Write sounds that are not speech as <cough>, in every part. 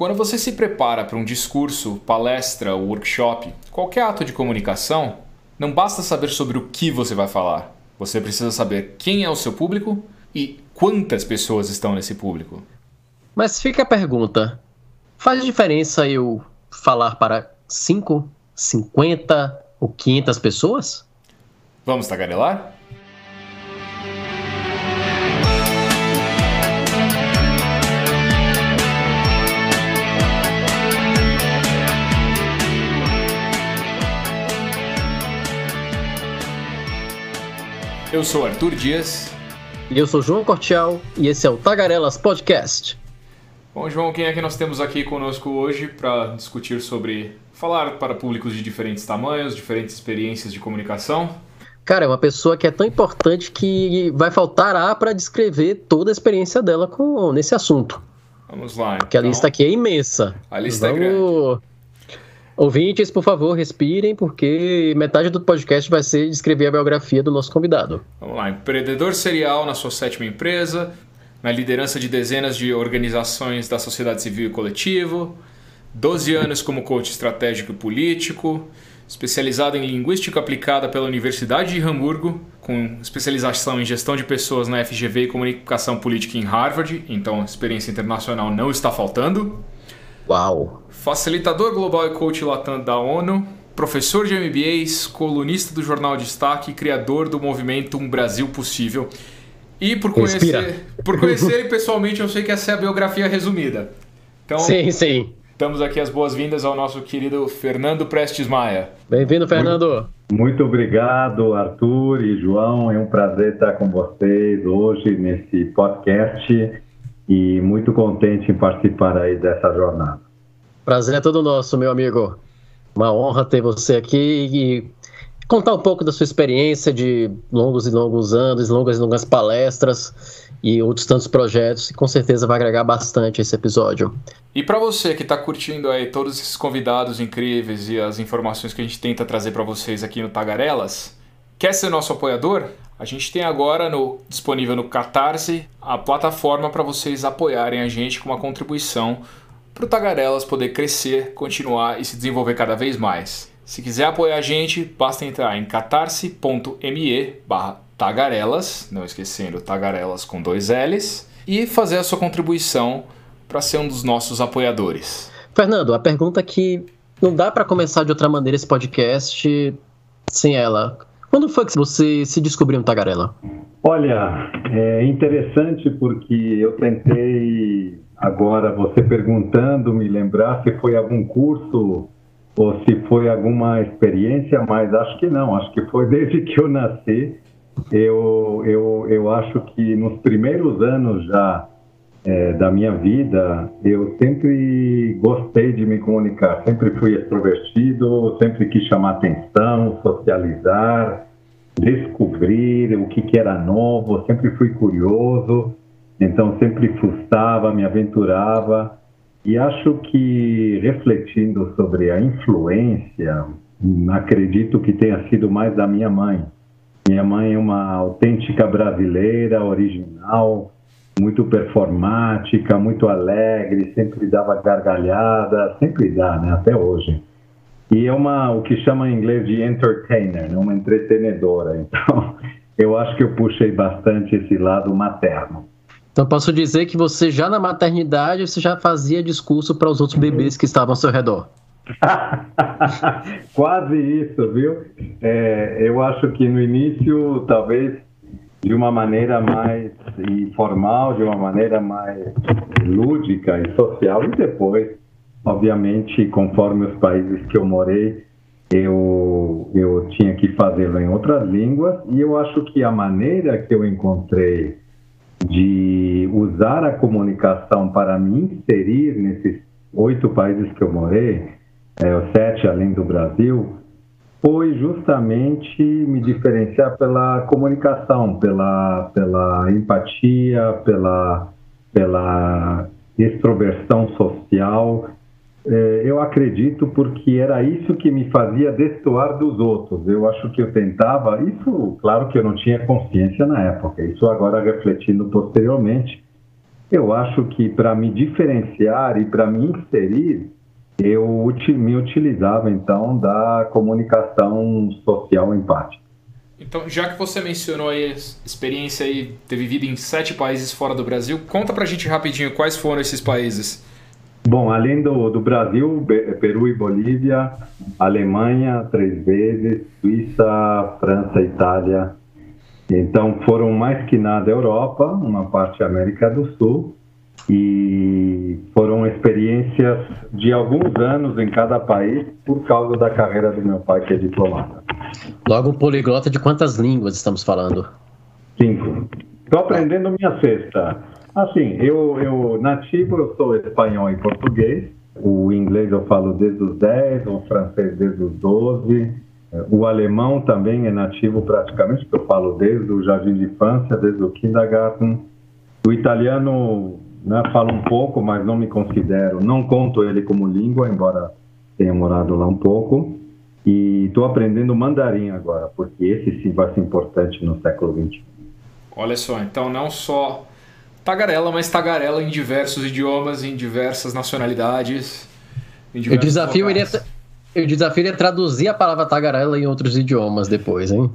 Quando você se prepara para um discurso, palestra ou workshop, qualquer ato de comunicação, não basta saber sobre o que você vai falar. Você precisa saber quem é o seu público e quantas pessoas estão nesse público. Mas fica a pergunta: faz diferença eu falar para 5, 50 ou 500 pessoas? Vamos tagarelar? Eu sou Arthur Dias. E eu sou João Cortial e esse é o Tagarelas Podcast. Bom, João, quem é que nós temos aqui conosco hoje para discutir sobre falar para públicos de diferentes tamanhos, diferentes experiências de comunicação? Cara, é uma pessoa que é tão importante que vai faltar A para descrever toda a experiência dela com nesse assunto. Vamos lá. Porque então, a lista aqui é imensa. A lista Vamos... é grande. Ouvintes, por favor, respirem, porque metade do podcast vai ser descrever a biografia do nosso convidado. Vamos lá. Empreendedor serial na sua sétima empresa, na liderança de dezenas de organizações da sociedade civil e coletivo, 12 anos como coach estratégico e político, especializado em linguística aplicada pela Universidade de Hamburgo, com especialização em gestão de pessoas na FGV e comunicação política em Harvard, então experiência internacional não está faltando. Uau! Facilitador global e coach latam da ONU, professor de MBAs, colunista do jornal Destaque e criador do movimento Um Brasil Possível. E por conhecer, por conhecer ele pessoalmente, eu sei que essa é a biografia resumida. Então, sim, sim. Damos aqui as boas-vindas ao nosso querido Fernando Prestes Maia. Bem-vindo, Fernando. Muito, muito, obrigado, Arthur e João. É um prazer estar com vocês hoje nesse podcast e muito contente em participar aí dessa jornada. Prazer é todo nosso, meu amigo. Uma honra ter você aqui e contar um pouco da sua experiência de longos e longos anos, longas e longas palestras e outros tantos projetos, e com certeza vai agregar bastante esse episódio. E para você que está curtindo aí todos esses convidados incríveis e as informações que a gente tenta trazer para vocês aqui no Tagarelas, quer ser nosso apoiador? A gente tem agora no, disponível no Catarse a plataforma para vocês apoiarem a gente com uma contribuição para o Tagarelas poder crescer, continuar e se desenvolver cada vez mais. Se quiser apoiar a gente, basta entrar em catarse.me barra tagarelas, não esquecendo tagarelas com dois L's, e fazer a sua contribuição para ser um dos nossos apoiadores. Fernando, a pergunta que não dá para começar de outra maneira esse podcast sem ela. Quando foi que você se descobriu um tagarela? Olha, é interessante porque eu tentei agora você perguntando me lembrar se foi algum curso ou se foi alguma experiência, mas acho que não, acho que foi desde que eu nasci. Eu, eu, eu acho que nos primeiros anos já é, da minha vida, eu sempre gostei de me comunicar, sempre fui extrovertido, sempre quis chamar atenção, socializar, descobrir o que, que era novo, sempre fui curioso, então sempre fuçava, me aventurava. E acho que refletindo sobre a influência, acredito que tenha sido mais da minha mãe. Minha mãe é uma autêntica brasileira, original, muito performática, muito alegre, sempre dava gargalhada, sempre dá, né, até hoje. E é uma, o que chama em inglês de entertainer, né, uma entretenedora. <laughs> Então, eu acho que eu puxei bastante esse lado materno. Então posso dizer que você já na maternidade você já fazia discurso para os outros bebês que estavam ao seu redor. <laughs> Quase isso, viu? É, eu acho que no início talvez de uma maneira mais informal, de uma maneira mais lúdica e social, e depois, obviamente, conforme os países que eu morei, eu, eu tinha que fazê-lo em outras línguas, e eu acho que a maneira que eu encontrei de usar a comunicação para me inserir nesses oito países que eu morei, é, os sete além do Brasil, foi justamente me diferenciar pela comunicação, pela, pela empatia, pela, pela extroversão social. É, eu acredito porque era isso que me fazia destoar dos outros. Eu acho que eu tentava, isso, claro que eu não tinha consciência na época, isso agora refletindo posteriormente, Eu acho que para me diferenciar e para me inserir, eu me utilizava então da comunicação social empática. Então, já que você mencionou aí a experiência aí ter vivido em sete países fora do Brasil, conta pra gente rapidinho quais foram esses países. Bom, além do, do Brasil, Peru e Bolívia, Alemanha três vezes, Suíça, França, Itália. Então foram mais que nada Europa, uma parte América do Sul e foram experiências de alguns anos em cada país por causa da carreira do meu pai que é diplomata. Logo um poliglota de quantas línguas estamos falando? Cinco. Estou aprendendo minha sexta. Assim, eu, eu nativo eu sou espanhol e português. O inglês eu falo desde os 10, o francês desde os 12. O alemão também é nativo praticamente, porque eu falo desde o jardim de infância, desde o kindergarten. O italiano né, falo um pouco, mas não me considero, não conto ele como língua, embora tenha morado lá um pouco. E estou aprendendo mandarim agora, porque esse sim vai ser importante no século XXI. Olha só, então não só tagarela, mas tagarela em diversos idiomas, em diversas nacionalidades. Em eu desafio eu desafio a traduzir a palavra tagarela em outros idiomas depois, hein?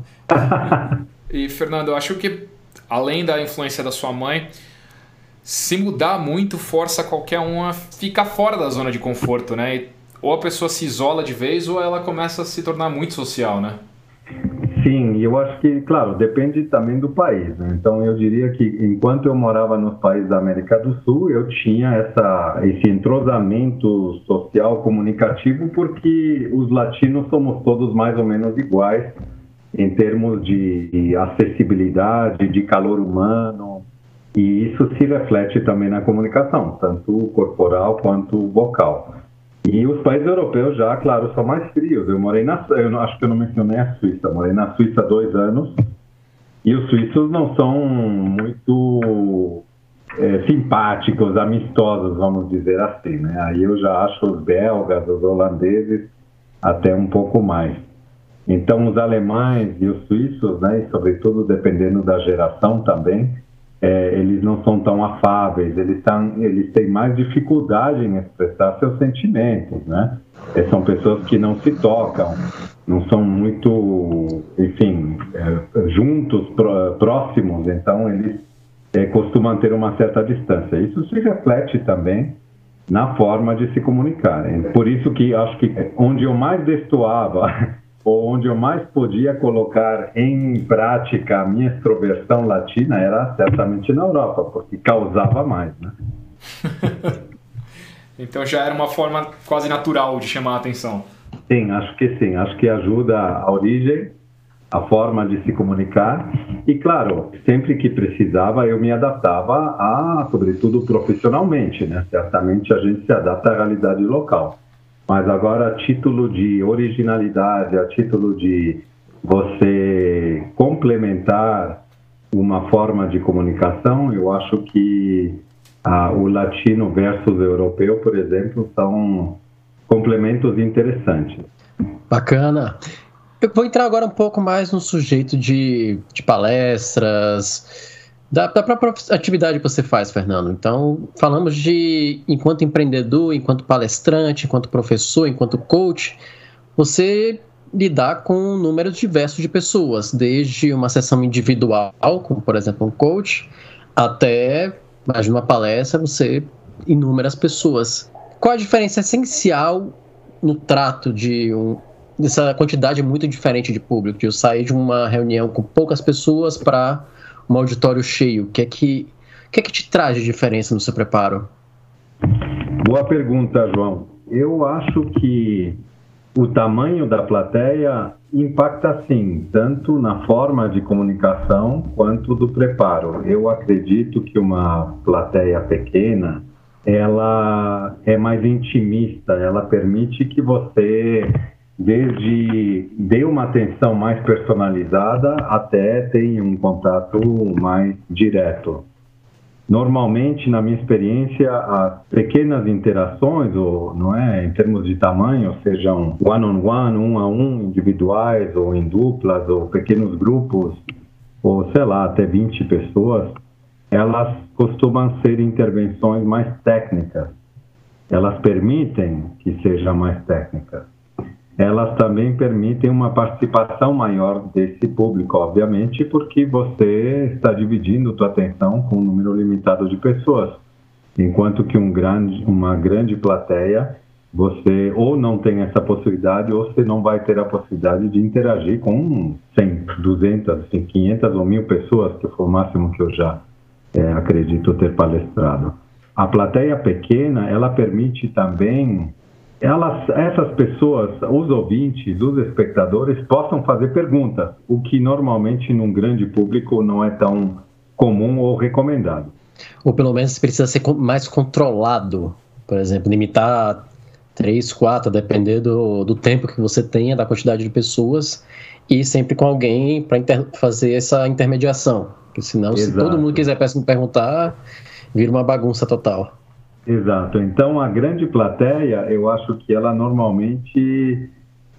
e Fernando, eu acho que além da influência da sua mãe, se mudar muito força qualquer um a ficar fora da zona de conforto, né? Ou a pessoa se isola de vez ou ela começa a se tornar muito social, né? Sim, eu acho que, claro, depende também do país. Né? Então, eu diria que enquanto eu morava nos países da América do Sul, eu tinha essa, esse entrosamento social comunicativo, porque os latinos somos todos mais ou menos iguais em termos de acessibilidade, de calor humano, e isso se reflete também na comunicação, tanto corporal quanto vocal. E os países europeus já, claro, são mais frios. Eu morei na, eu não, acho que eu não mencionei a Suíça. Morei na Suíça há dois anos e os suíços não são muito é, simpáticos, amistosos, vamos dizer assim. Né? Aí eu já acho os belgas, os holandeses até um pouco mais. Então os alemães e os suíços, né, e sobretudo dependendo da geração também, é, eles não são tão afáveis, eles, tão, eles têm mais dificuldade em expressar seus sentimentos, né? É, são pessoas que não se tocam, não são muito, enfim, é, juntos, próximos, então eles é, costumam ter uma certa distância. Isso se reflete também na forma de se comunicar. Por isso que acho que onde eu mais destoava <laughs> onde eu mais podia colocar em prática a minha extroversão latina era certamente na Europa, porque causava mais, né? <laughs> então já era uma forma quase natural de chamar a atenção. Sim, acho que sim. Acho que ajuda a origem, a forma de se comunicar. E, claro, sempre que precisava, eu me adaptava a, sobretudo profissionalmente, né? Certamente a gente se adapta à realidade local. Mas agora, a título de originalidade, a título de você complementar uma forma de comunicação, eu acho que ah, o latino versus o europeu, por exemplo, são complementos interessantes. Bacana. Eu vou entrar agora um pouco mais no sujeito de, de palestras, da, da própria atividade que você faz, Fernando. Então, falamos de enquanto empreendedor, enquanto palestrante, enquanto professor, enquanto coach, você lidar com números diversos de pessoas, desde uma sessão individual, como por exemplo um coach, até, mais uma palestra, você inúmeras pessoas. Qual a diferença essencial no trato de um, dessa quantidade muito diferente de público, de eu sair de uma reunião com poucas pessoas para um auditório cheio? O que é que, o que, é que te traz de diferença no seu preparo? Boa pergunta, João. Eu acho que o tamanho da plateia impacta sim, tanto na forma de comunicação quanto do preparo. Eu acredito que uma plateia pequena ela é mais intimista, ela permite que você desde dê uma atenção mais personalizada até ter um contato mais direto. Normalmente, na minha experiência, as pequenas interações, ou não é, em termos de tamanho, sejam one-on-one, um a um, individuais ou em duplas ou pequenos grupos, ou sei lá, até 20 pessoas, elas costumam ser intervenções mais técnicas. Elas permitem que seja mais técnicas. Elas também permitem uma participação maior desse público, obviamente, porque você está dividindo sua atenção com um número limitado de pessoas, enquanto que um grande, uma grande plateia você ou não tem essa possibilidade ou você não vai ter a possibilidade de interagir com 100, 200, 500 ou mil pessoas, que foi o máximo que eu já é, acredito ter palestrado. A plateia pequena, ela permite também elas, essas pessoas, os ouvintes, os espectadores, possam fazer perguntas, o que normalmente num grande público não é tão comum ou recomendado. Ou pelo menos precisa ser mais controlado, por exemplo, limitar três, quatro, depender do, do tempo que você tenha, da quantidade de pessoas, e sempre com alguém para fazer essa intermediação. Porque senão, Exato. se todo mundo quiser perguntar, vira uma bagunça total. Exato. Então, a grande plateia, eu acho que ela normalmente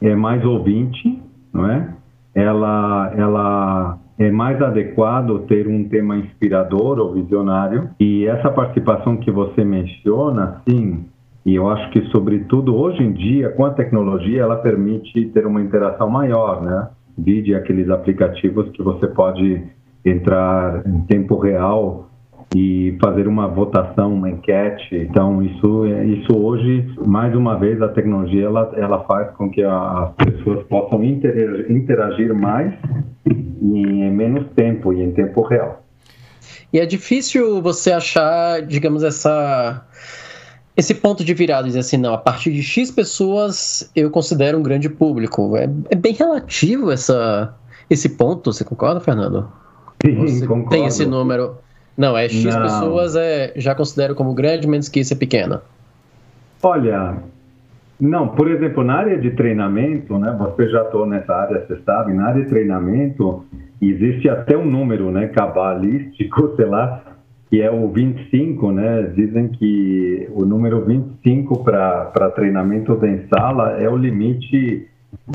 é mais ouvinte, não é? Ela, ela é mais adequado ter um tema inspirador ou visionário. E essa participação que você menciona, sim, e eu acho que, sobretudo, hoje em dia, com a tecnologia, ela permite ter uma interação maior, né? Vide aqueles aplicativos que você pode entrar em tempo real e fazer uma votação, uma enquete. Então, isso, isso hoje, mais uma vez, a tecnologia ela, ela faz com que as pessoas possam interagir, interagir mais em menos tempo e em tempo real. E é difícil você achar, digamos, essa esse ponto de virada, dizer assim, não, a partir de X pessoas eu considero um grande público. É, é bem relativo essa, esse ponto, você concorda, Fernando? Sim, você concordo. Tem esse número. Não, é X não. pessoas é, já considero como grande, menos que isso é pequena. Olha, não, por exemplo, na área de treinamento, né, você já estou nessa área, você sabe, na área de treinamento existe até um número, né, cabalístico, <laughs> sei lá, que é o 25, né? Dizem que o número 25 para treinamentos em sala é o limite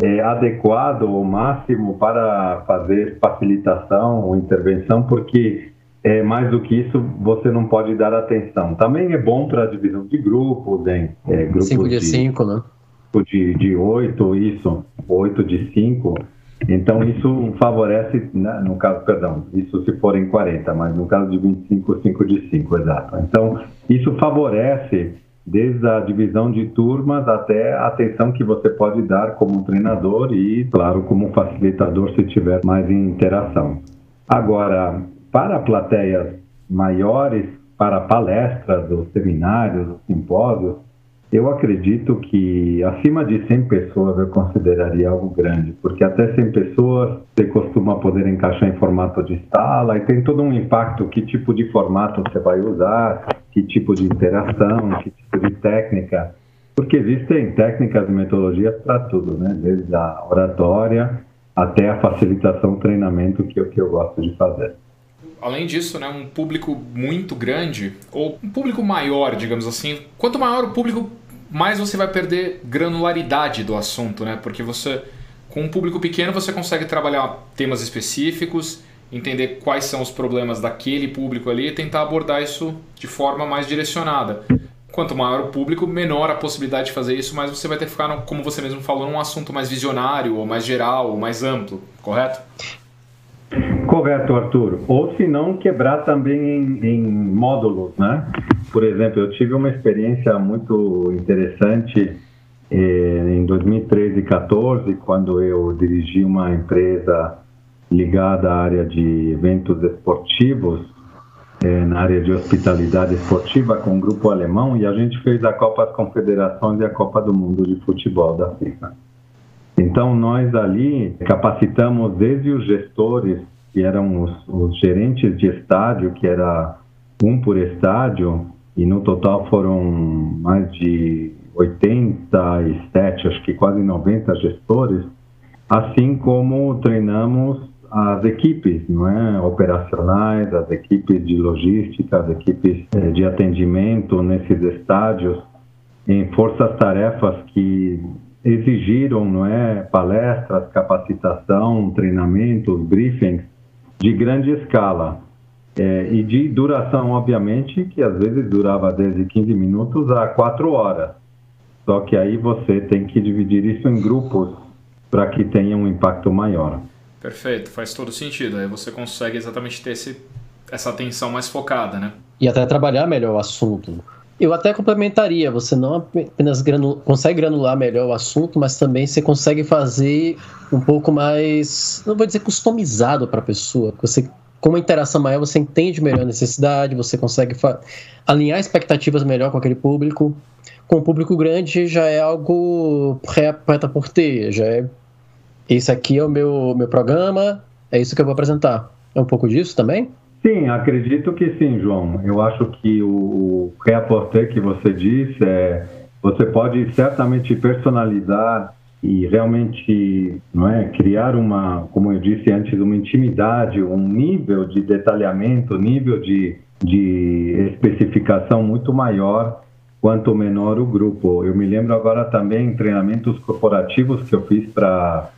é, adequado ou máximo para fazer facilitação ou intervenção, porque é, mais do que isso você não pode dar atenção. Também é bom para a divisão de grupos, em é, grupos 5 de 5, né? De, de 8, isso, 8 de 5 então, isso favorece, né, no caso, perdão, isso se for em 40, mas no caso de 25, 5 de 5, exato. Então, isso favorece desde a divisão de turmas até a atenção que você pode dar como treinador e, claro, como facilitador se tiver mais interação. Agora, para plateias maiores, para palestras, ou seminários, ou simpósios, eu acredito que acima de 100 pessoas eu consideraria algo grande, porque até 100 pessoas você costuma poder encaixar em formato de sala e tem todo um impacto, que tipo de formato você vai usar, que tipo de interação, que tipo de técnica, porque existem técnicas e metodologias para tudo, né? desde a oratória até a facilitação, treinamento, que é o que eu gosto de fazer além disso, né, um público muito grande, ou um público maior, digamos assim. Quanto maior o público, mais você vai perder granularidade do assunto, né? Porque você, com um público pequeno, você consegue trabalhar temas específicos, entender quais são os problemas daquele público ali e tentar abordar isso de forma mais direcionada. Quanto maior o público, menor a possibilidade de fazer isso, mas você vai ter que ficar, como você mesmo falou, num assunto mais visionário, ou mais geral, ou mais amplo, correto? Correto, Arthur. Ou se não, quebrar também em, em, módulos, né? Por exemplo, eu tive uma experiência muito interessante eh, em 2013 e 2014, quando eu dirigi uma empresa ligada à área de eventos esportivos, eh, na área de hospitalidade esportiva, com um grupo alemão, e a gente fez a Copa das Confederações e a Copa do Mundo de Futebol da FIFA. Então, nós ali capacitamos desde os gestores que eram os, os gerentes de estádio, que era um por estádio, e no total foram mais de 87, acho que quase 90 gestores, assim como treinamos as equipes, não é, operacionais, as equipes de logística, as equipes eh, de atendimento nesses estádios, em forças-tarefas que exigiram, não é, palestras, capacitação, treinamentos, briefings de grande escala. É, e de duração, obviamente, que às vezes durava desde 15 minutos a 4 horas. Só que aí você tem que dividir isso em grupos para que tenha um impacto maior. Perfeito, faz todo sentido. Aí você consegue exatamente ter esse, essa atenção mais focada, né? E até trabalhar melhor o assunto. Eu até complementaria, você não apenas consegue granular melhor o assunto, mas também você consegue fazer um pouco mais, não vou dizer customizado para a pessoa, você com uma interação maior, você entende melhor a necessidade, você consegue alinhar expectativas melhor com aquele público. Com o público grande já é algo preta por ter, já é esse aqui é o meu, meu programa, é isso que eu vou apresentar. É um pouco disso também? Sim, acredito que sim, João. Eu acho que o, o que você disse, é, você pode certamente personalizar e realmente não é criar uma, como eu disse antes, uma intimidade, um nível de detalhamento, nível de, de especificação muito maior quanto menor o grupo. Eu me lembro agora também treinamentos corporativos que eu fiz para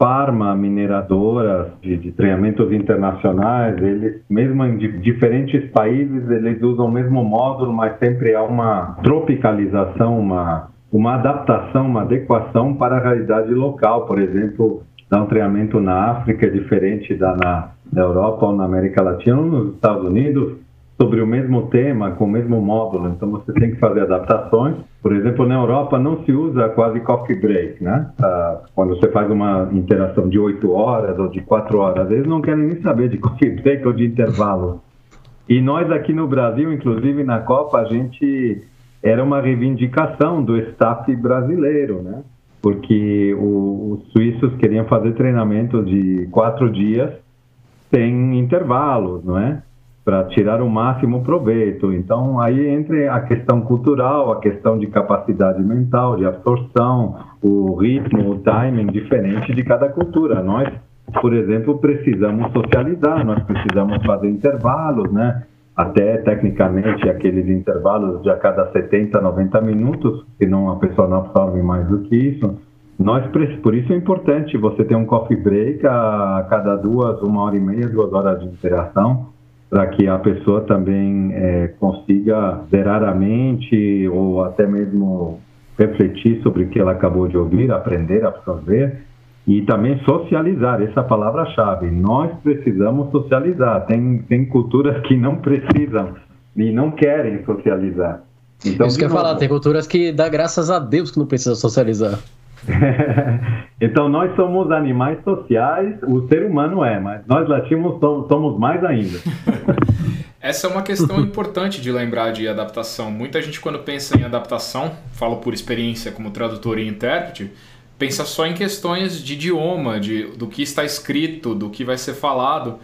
farma mineradoras de, de, treinamentos internacionais, eles, mesmo em diferentes países, eles usam o mesmo módulo, mas sempre há uma tropicalização, uma uma adaptação, uma adequação para a realidade local. Por exemplo, dar um treinamento na África é diferente da na, na Europa ou na América Latina ou nos Estados Unidos sobre o mesmo tema, com o mesmo módulo. Então você tem que fazer adaptações. Por exemplo, na Europa não se usa quase coffee break, né? Ah, quando você faz uma interação de 8 horas ou de 4 horas, eles não querem nem saber de <laughs> coffee break ou de intervalo. E nós aqui no Brasil, inclusive na Copa, a gente era uma reivindicação do staff brasileiro, né? Porque o, os suíços queriam fazer treinamento de quatro dias sem intervalos, não é? Para tirar o máximo proveito. Então, aí entra a questão cultural, a questão de capacidade mental, de absorção, o ritmo, o timing diferente de cada cultura. Nós, por exemplo, precisamos socializar, nós precisamos fazer intervalos, né? até tecnicamente aqueles intervalos de a cada 70, 90 minutos, senão a pessoa não absorve mais do que isso. Nós, por isso é importante você ter um coffee break a cada duas, uma hora e meia, duas horas de interação, para que a pessoa também é, consiga zerar a mente ou até mesmo refletir sobre o que ela acabou de ouvir, aprender, absorver e também socializar, essa é palavra-chave. Nós precisamos socializar. Tem, tem culturas que não precisam e não querem socializar. Então, Isso que eu ia falar, tem culturas que dá graças a Deus que não precisa socializar. <laughs> então nós somos animais sociais, o ser humano é, mas nós latinos somos, mais ainda. <laughs> Essa é uma questão importante de lembrar de adaptação. Muita gente quando pensa em adaptação, falo por experiência como tradutor e intérprete, pensa só em questões de idioma, de, do que está escrito, do que vai ser falado,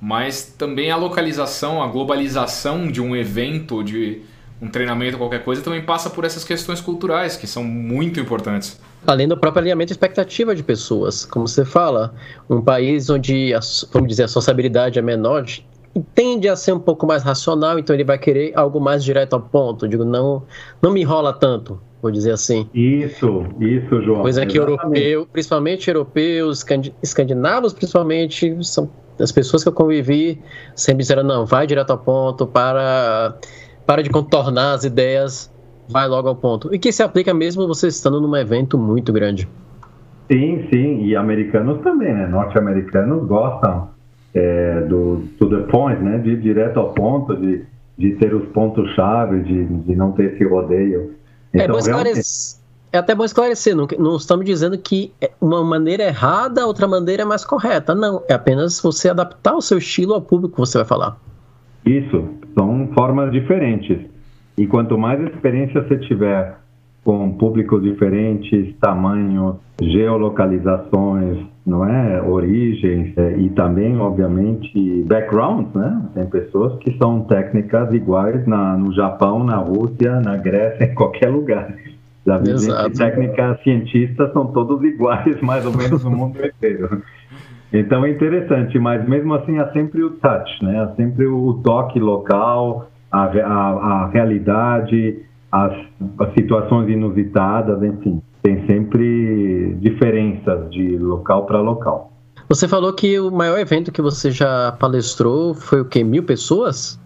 mas também a localização, a globalização de um evento, de um treinamento, qualquer coisa, também passa por essas questões culturais, que são muito importantes. Além do próprio alinhamento de expectativa de pessoas, como você fala, um país onde, a, vamos dizer, a sociabilidade é menor, tende a ser um pouco mais racional, então ele vai querer algo mais direto ao ponto. Digo, não, não me enrola tanto vou dizer assim. Isso, isso, João. Coisa que europeu, principalmente europeus, escandinavos principalmente, são as pessoas que eu convivi sempre disseram, não, vai direto ao ponto, para, para de contornar as ideias, vai logo ao ponto. E que se aplica mesmo você estando num evento muito grande. Sim, sim, e americanos também, né? Norte-americanos gostam é, do to the point, né? De ir direto ao ponto, de, de ter os pontos-chave, de, de não ter esse rodeio. É então, é, esclarecer, é até bom esclarecer, não, não, estamos dizendo que é uma maneira errada, outra maneira é mais correta. Não, é apenas você adaptar o seu estilo ao público que você vai falar. Isso, são formas diferentes. E quanto mais experiência você tiver com públicos diferentes, tamanhos, geolocalizações, não é, origens é, e também, obviamente, backgrounds, né? Tem pessoas que são técnicas iguais na, no Japão, na Rússia, na Grécia, <laughs> em qualquer lugar. Já vi técnicas cientistas são todos iguais, mais ou menos no mundo inteiro. Então é interessante, mas mesmo assim há sempre o touch, né? Há sempre o toque local, a, a, a realidade, as, as situações inusitadas, enfim, tem sempre diferenças de local para local. Você falou que o maior evento que você já palestrou foi o quê? Mil pessoas?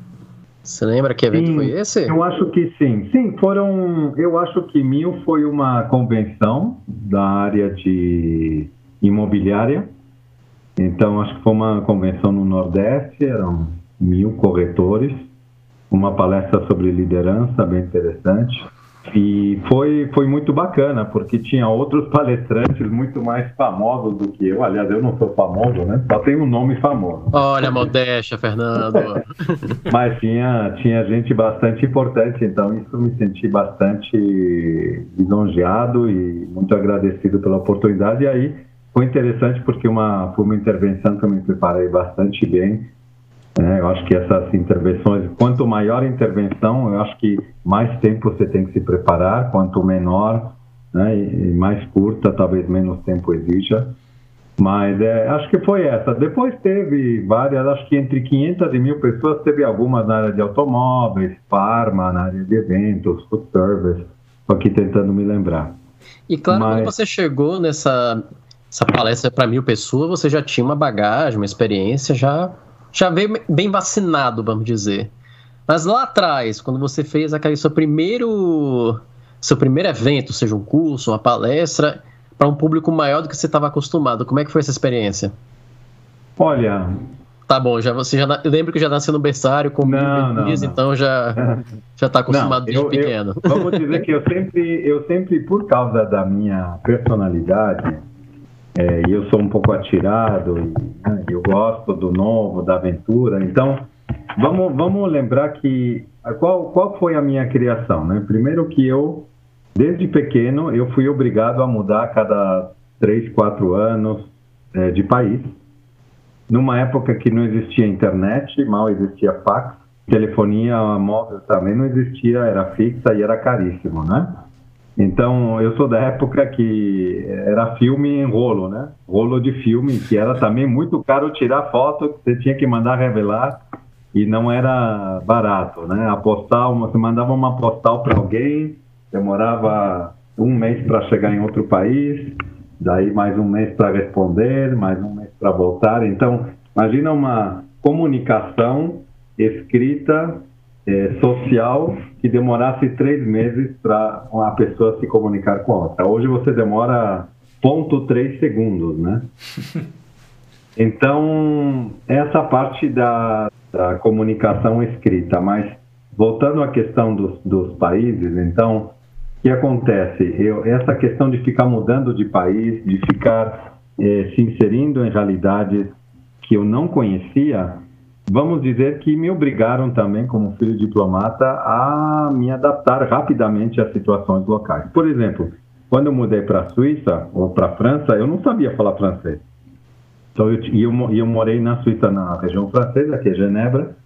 Você lembra que evento sim, foi esse? Eu acho que sim. Sim, foram. Eu acho que mil foi uma convenção da área de imobiliária. Então, acho que foi uma convenção no Nordeste, eram mil corretores, uma palestra sobre liderança bem interessante. E foi, foi muito bacana, porque tinha outros palestrantes muito mais famosos do que eu. Aliás, eu não sou famoso, né? Só tenho um nome famoso. Olha, modéstia, Fernando. <laughs> Mas tinha, tinha gente bastante importante, então isso me senti bastante lisonjeado e muito agradecido pela oportunidade. E aí foi interessante porque uma, foi uma intervenção que eu me preparei bastante bem é, eu acho que essas intervenções, quanto maior a intervenção, eu acho que mais tempo você tem que se preparar, quanto menor né, e mais curta, talvez menos tempo exija. Mas é, acho que foi essa. Depois teve várias, acho que entre 500 e mil pessoas, teve algumas na área de automóveis, farma, na área de eventos, food service. Estou aqui tentando me lembrar. E claro, Mas... quando você chegou nessa essa palestra para mil pessoas, você já tinha uma bagagem, uma experiência já já veio bem vacinado, vamos dizer. Mas lá atrás, quando você fez aquele seu primeiro seu primeiro evento, seja um curso, uma palestra, para um público maior do que você estava acostumado, como é que foi essa experiência? Olha, Tá bom, já você já eu lembro que já nasceu no berçário com não. então já já <laughs> está acostumado não, desde eu, pequeno. Eu, vamos dizer que eu sempre eu sempre por causa da minha personalidade é, eu sou um pouco atirado e né, eu gosto do novo, da aventura. Então, vamos, vamos lembrar que qual, qual foi a minha criação, né? Primeiro que eu, desde pequeno, eu fui obrigado a mudar a cada três, quatro anos é, de país. Numa época que não existia internet, mal existia fax, telefonia móvel também não existia, era fixa e era caríssimo, né? Então, eu sou da época que era filme em rolo, né? Rolo de filme, que era também muito caro tirar foto, você tinha que mandar revelar e não era barato, né? A postal, você mandava uma postal para alguém, demorava um mês para chegar em outro país, daí mais um mês para responder, mais um mês para voltar. Então, imagina uma comunicação escrita é, social que demorasse três meses para uma pessoa se comunicar com a outra. Hoje você demora ponto três segundos, né? <laughs> Então, essa parte da, da comunicação escrita, mas voltando à questão dos, dos países, então, o que acontece? Eu, essa questão de ficar mudando de país, de ficar é, se inserindo em realidades que eu não conhecia, vamos dizer que me obrigaram também, como filho diplomata, a me adaptar rapidamente às situações locais. Por exemplo, quando eu mudei para a Suíça ou para a França, eu não sabia falar francês. Então, eu, eu, eu morei na Suíça, na região francesa, que é Genebra,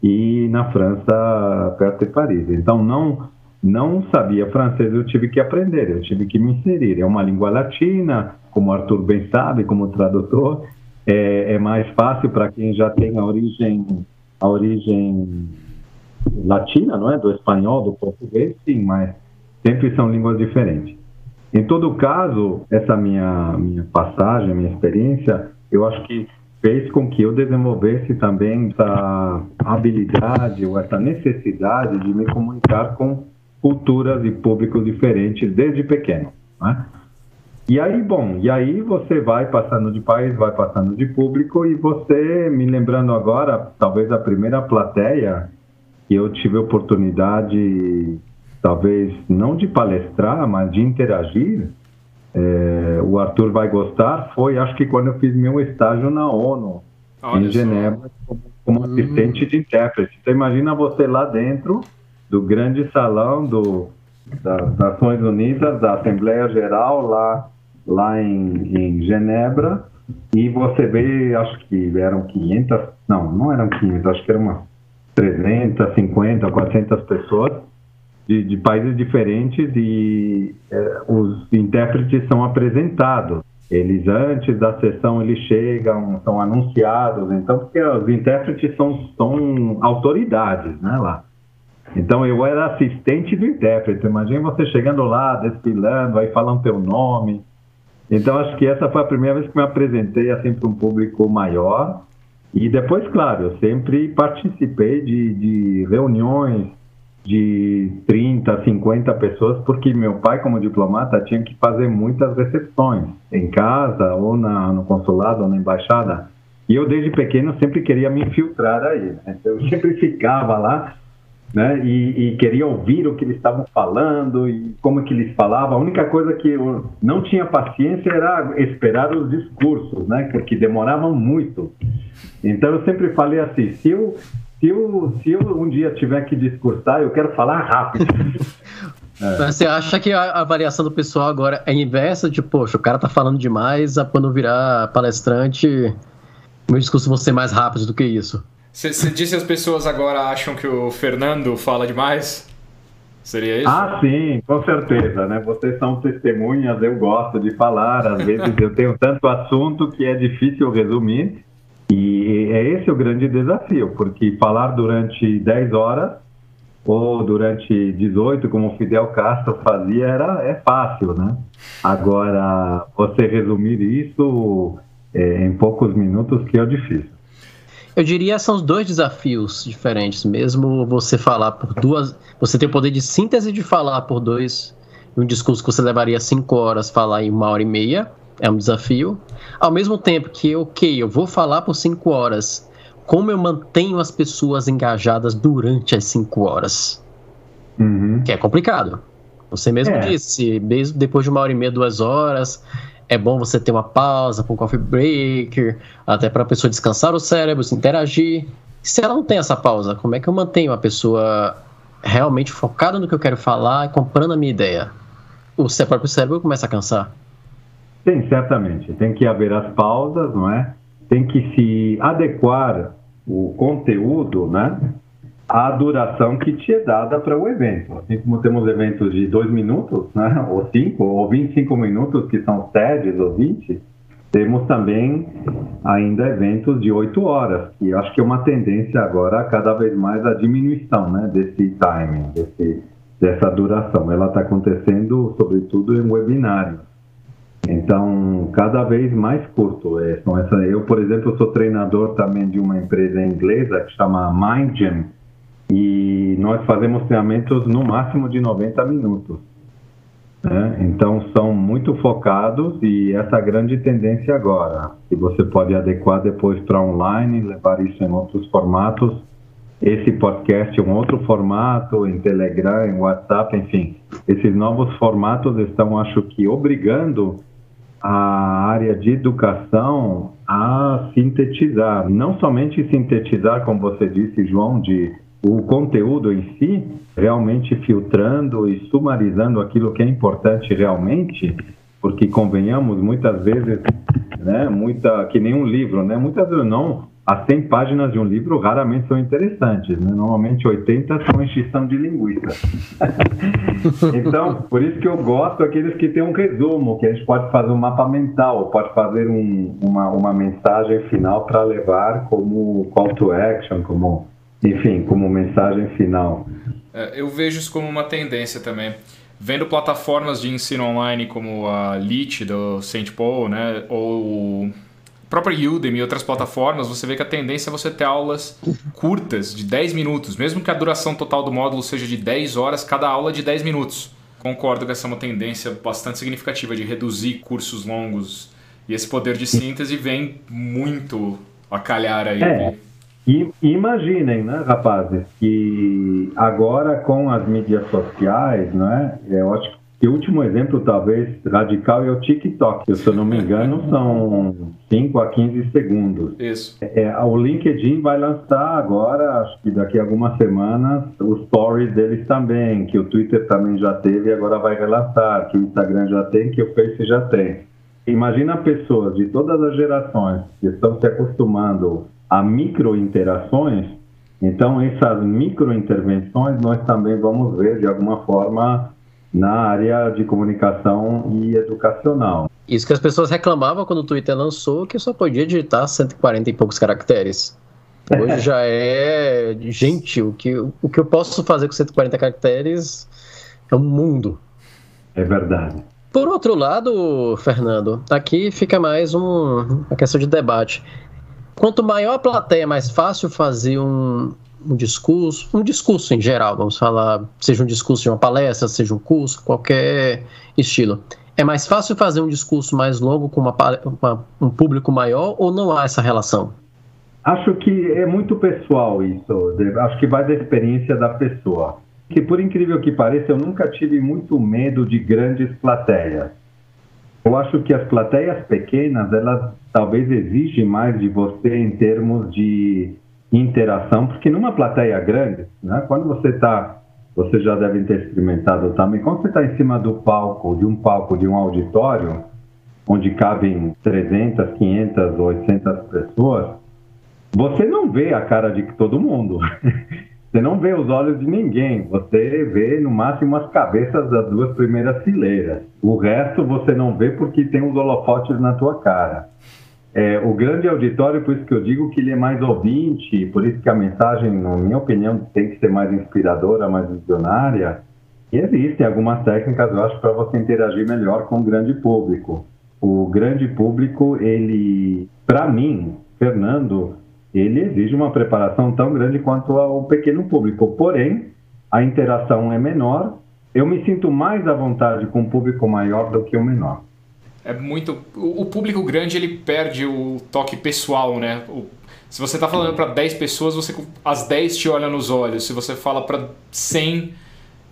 e na França, perto de Paris. Então, não, não sabia francês, eu tive que aprender, eu tive que me inserir. É uma língua latina, como Arthur bem sabe, como tradutor, é, é mais fácil para quem já tem a origem, a origem latina, não é? Do espanhol, do português, sim, mas sempre são línguas diferentes. Em todo caso, essa minha, minha passagem, minha experiência, eu acho que fez com que eu desenvolvesse também essa habilidade ou essa necessidade de me comunicar com culturas e públicos diferentes desde pequeno. Né? E aí, bom, e aí você vai passando de país, vai passando de público e você, me lembrando agora, talvez a primeira plateia que eu tive oportunidade, talvez não de palestrar, mas de interagir, é, o Arthur vai gostar, foi acho que quando eu fiz meu estágio na ONU, Olha em Genebra, como, como hum. assistente de intérprete. Então imagina você lá dentro do grande salão do, das Nações Unidas, da Assembleia Geral, lá lá em, em Genebra e você vê, acho que eram 500, não, não eram 500, acho que eram umas 350, 400 pessoas de, de países diferentes e é, os intérpretes são apresentados. Eles, antes da sessão, eles chegam, são anunciados, então, porque os intérpretes são, são autoridades, né, lá. Então, eu era assistente do intérprete. Imagina você chegando lá, desfilando, aí falando teu nome, Então acho que essa foi a primeira vez que me apresentei assim para um público maior. E depois, claro, eu sempre participei de, de reuniões de 30, 50 pessoas, porque meu pai, como diplomata, tinha que fazer muitas recepções em casa, ou na, no consulado, ou na embaixada. E eu, desde pequeno, sempre queria me infiltrar aí. Né? Eu sempre ficava lá né? E, e, queria ouvir o que eles estavam falando e como que eles falavam. A única coisa que eu não tinha paciência era esperar os discursos, né? Porque demoravam muito. Então eu sempre falei assim: se eu, se eu, se eu um dia tiver que discursar, eu quero falar rápido. <laughs> É. Você acha que a avaliação do pessoal agora é inversa? De, poxa, o cara tá falando demais, quando virar palestrante, meu discurso vai ser mais rápido do que isso? Você disse as pessoas agora acham que o Fernando fala demais? Seria isso? Ah, sim, com certeza, né? Vocês são testemunhas, eu gosto de falar, às vezes eu tenho tanto assunto que é difícil resumir, e é esse o grande desafio, porque falar durante 10 horas ou durante 18, como o Fidel Castro fazia, era, é fácil, né? Agora, você resumir isso é, em poucos minutos que é difícil. Eu diria que são os dois desafios diferentes, mesmo você falar por duas. Você tem o poder de síntese de falar por dois. Um discurso que você levaria cinco horas, falar em uma hora e meia, é um desafio. Ao mesmo tempo que, ok, eu vou falar por cinco horas, como eu mantenho as pessoas engajadas durante as cinco horas? Uhum. Que é complicado. Você mesmo é. disse, mesmo depois de uma hora e meia, duas horas, é bom você ter uma pausa com um coffee breaker, até para a pessoa descansar o cérebro, se interagir. Se ela não tem essa pausa, como é que eu mantenho a pessoa realmente focada no que eu quero falar e comprando a minha ideia? O seu próprio cérebro começa a cansar. Sim, certamente. Tem que haver as pausas, não é? Tem que se adequar o conteúdo, né? A duração que te é dada para o evento. Assim como temos eventos de dois minutos, né, ou cinco, ou 25 minutos, que são TEDs ou 20, temos também ainda eventos de oito horas, que acho que é uma tendência agora cada vez mais a diminuição né, desse timing, desse, dessa duração. Ela está acontecendo, sobretudo, em webinários. Então, cada vez mais curto. É, eu, por exemplo, sou treinador também de uma empresa inglesa que chama MindGym, e nós fazemos treinamentos no máximo de 90 minutos. Né? Então são muito focados e essa grande tendência agora, que você pode adequar depois para online, levar isso em outros formatos. Esse podcast é um outro formato, em Telegram, em WhatsApp, enfim. Esses novos formatos estão, acho que, obrigando a área de educação a sintetizar, não somente sintetizar, como você disse, João, de o conteúdo em si, realmente filtrando e sumarizando aquilo que é importante realmente, porque convenhamos muitas vezes, né, muita que nem um livro, né, muitas vezes não, as 100 páginas de um livro raramente são interessantes, né? normalmente 80 são enchição de linguiça. <laughs> então, por isso que eu gosto daqueles que tem um resumo, que a gente pode fazer um mapa mental, pode fazer um, uma, uma mensagem final para levar como call to action, como enfim, como mensagem final. É, eu vejo isso como uma tendência também. Vendo plataformas de ensino online como a Lit do St. Paul, né, ou o próprio Udemy e outras plataformas, você vê que a tendência é você ter aulas curtas, de 10 minutos, mesmo que a duração total do módulo seja de 10 horas, cada aula de 10 minutos. Concordo que essa é uma tendência bastante significativa de reduzir cursos longos. E esse poder de síntese vem muito a calhar aí. É. E imaginem, né, rapazes, que agora com as mídias sociais, né, eu acho que o último exemplo, talvez, radical é o TikTok. Se eu não me engano, <laughs> são 5 a 15 segundos. Isso. É, o LinkedIn vai lançar agora, acho que daqui a algumas semanas, os stories deles também, que o Twitter também já teve e agora vai relançar, que o Instagram já tem, que o Face já tem. Imagina pessoas de todas as gerações que estão se acostumando a microinterações, então essas microintervenções nós também vamos ver de alguma forma na área de comunicação e educacional. Isso que as pessoas reclamavam quando o Twitter lançou, que só podia digitar 140 e poucos caracteres. Hoje já é. Gente, o que, o que eu posso fazer com 140 caracteres é um mundo. É verdade. Por outro lado, Fernando, aqui fica mais um, uma questão de debate. Quanto maior a plateia, mais fácil fazer um, um discurso, um discurso em geral, vamos falar, seja um discurso de uma palestra, seja um curso, qualquer estilo. É mais fácil fazer um discurso mais longo com uma, uma, um público maior ou não há essa relação? Acho que é muito pessoal isso. Acho que vai da experiência da pessoa. Que por incrível que pareça, eu nunca tive muito medo de grandes plateias. Eu acho que as plateias pequenas, elas talvez exigem mais de você em termos de interação, porque numa plateia grande, né, quando você está, você já deve ter experimentado também, quando você está em cima do palco, de um palco, de um auditório, onde cabem 300, 500, 800 pessoas, você não vê a cara de todo mundo. <laughs> Você não vê os olhos de ninguém, você vê no máximo as cabeças das duas primeiras fileiras. O resto você não vê porque tem os holofotes na tua cara. É, o grande auditório, por isso que eu digo que ele é mais ouvinte, por isso que a mensagem, na minha opinião, tem que ser mais inspiradora, mais visionária. E existem algumas técnicas, eu acho, para você interagir melhor com o grande público. O grande público, ele, para mim, Fernando, ele exige uma preparação tão grande quanto o pequeno público. Porém, a interação é menor. Eu me sinto mais à vontade com um público maior do que o menor é muito. O, público grande ele perde o toque pessoal, né? O, se você está falando para 10 pessoas, você as 10 te olham nos olhos. Se você fala para 100,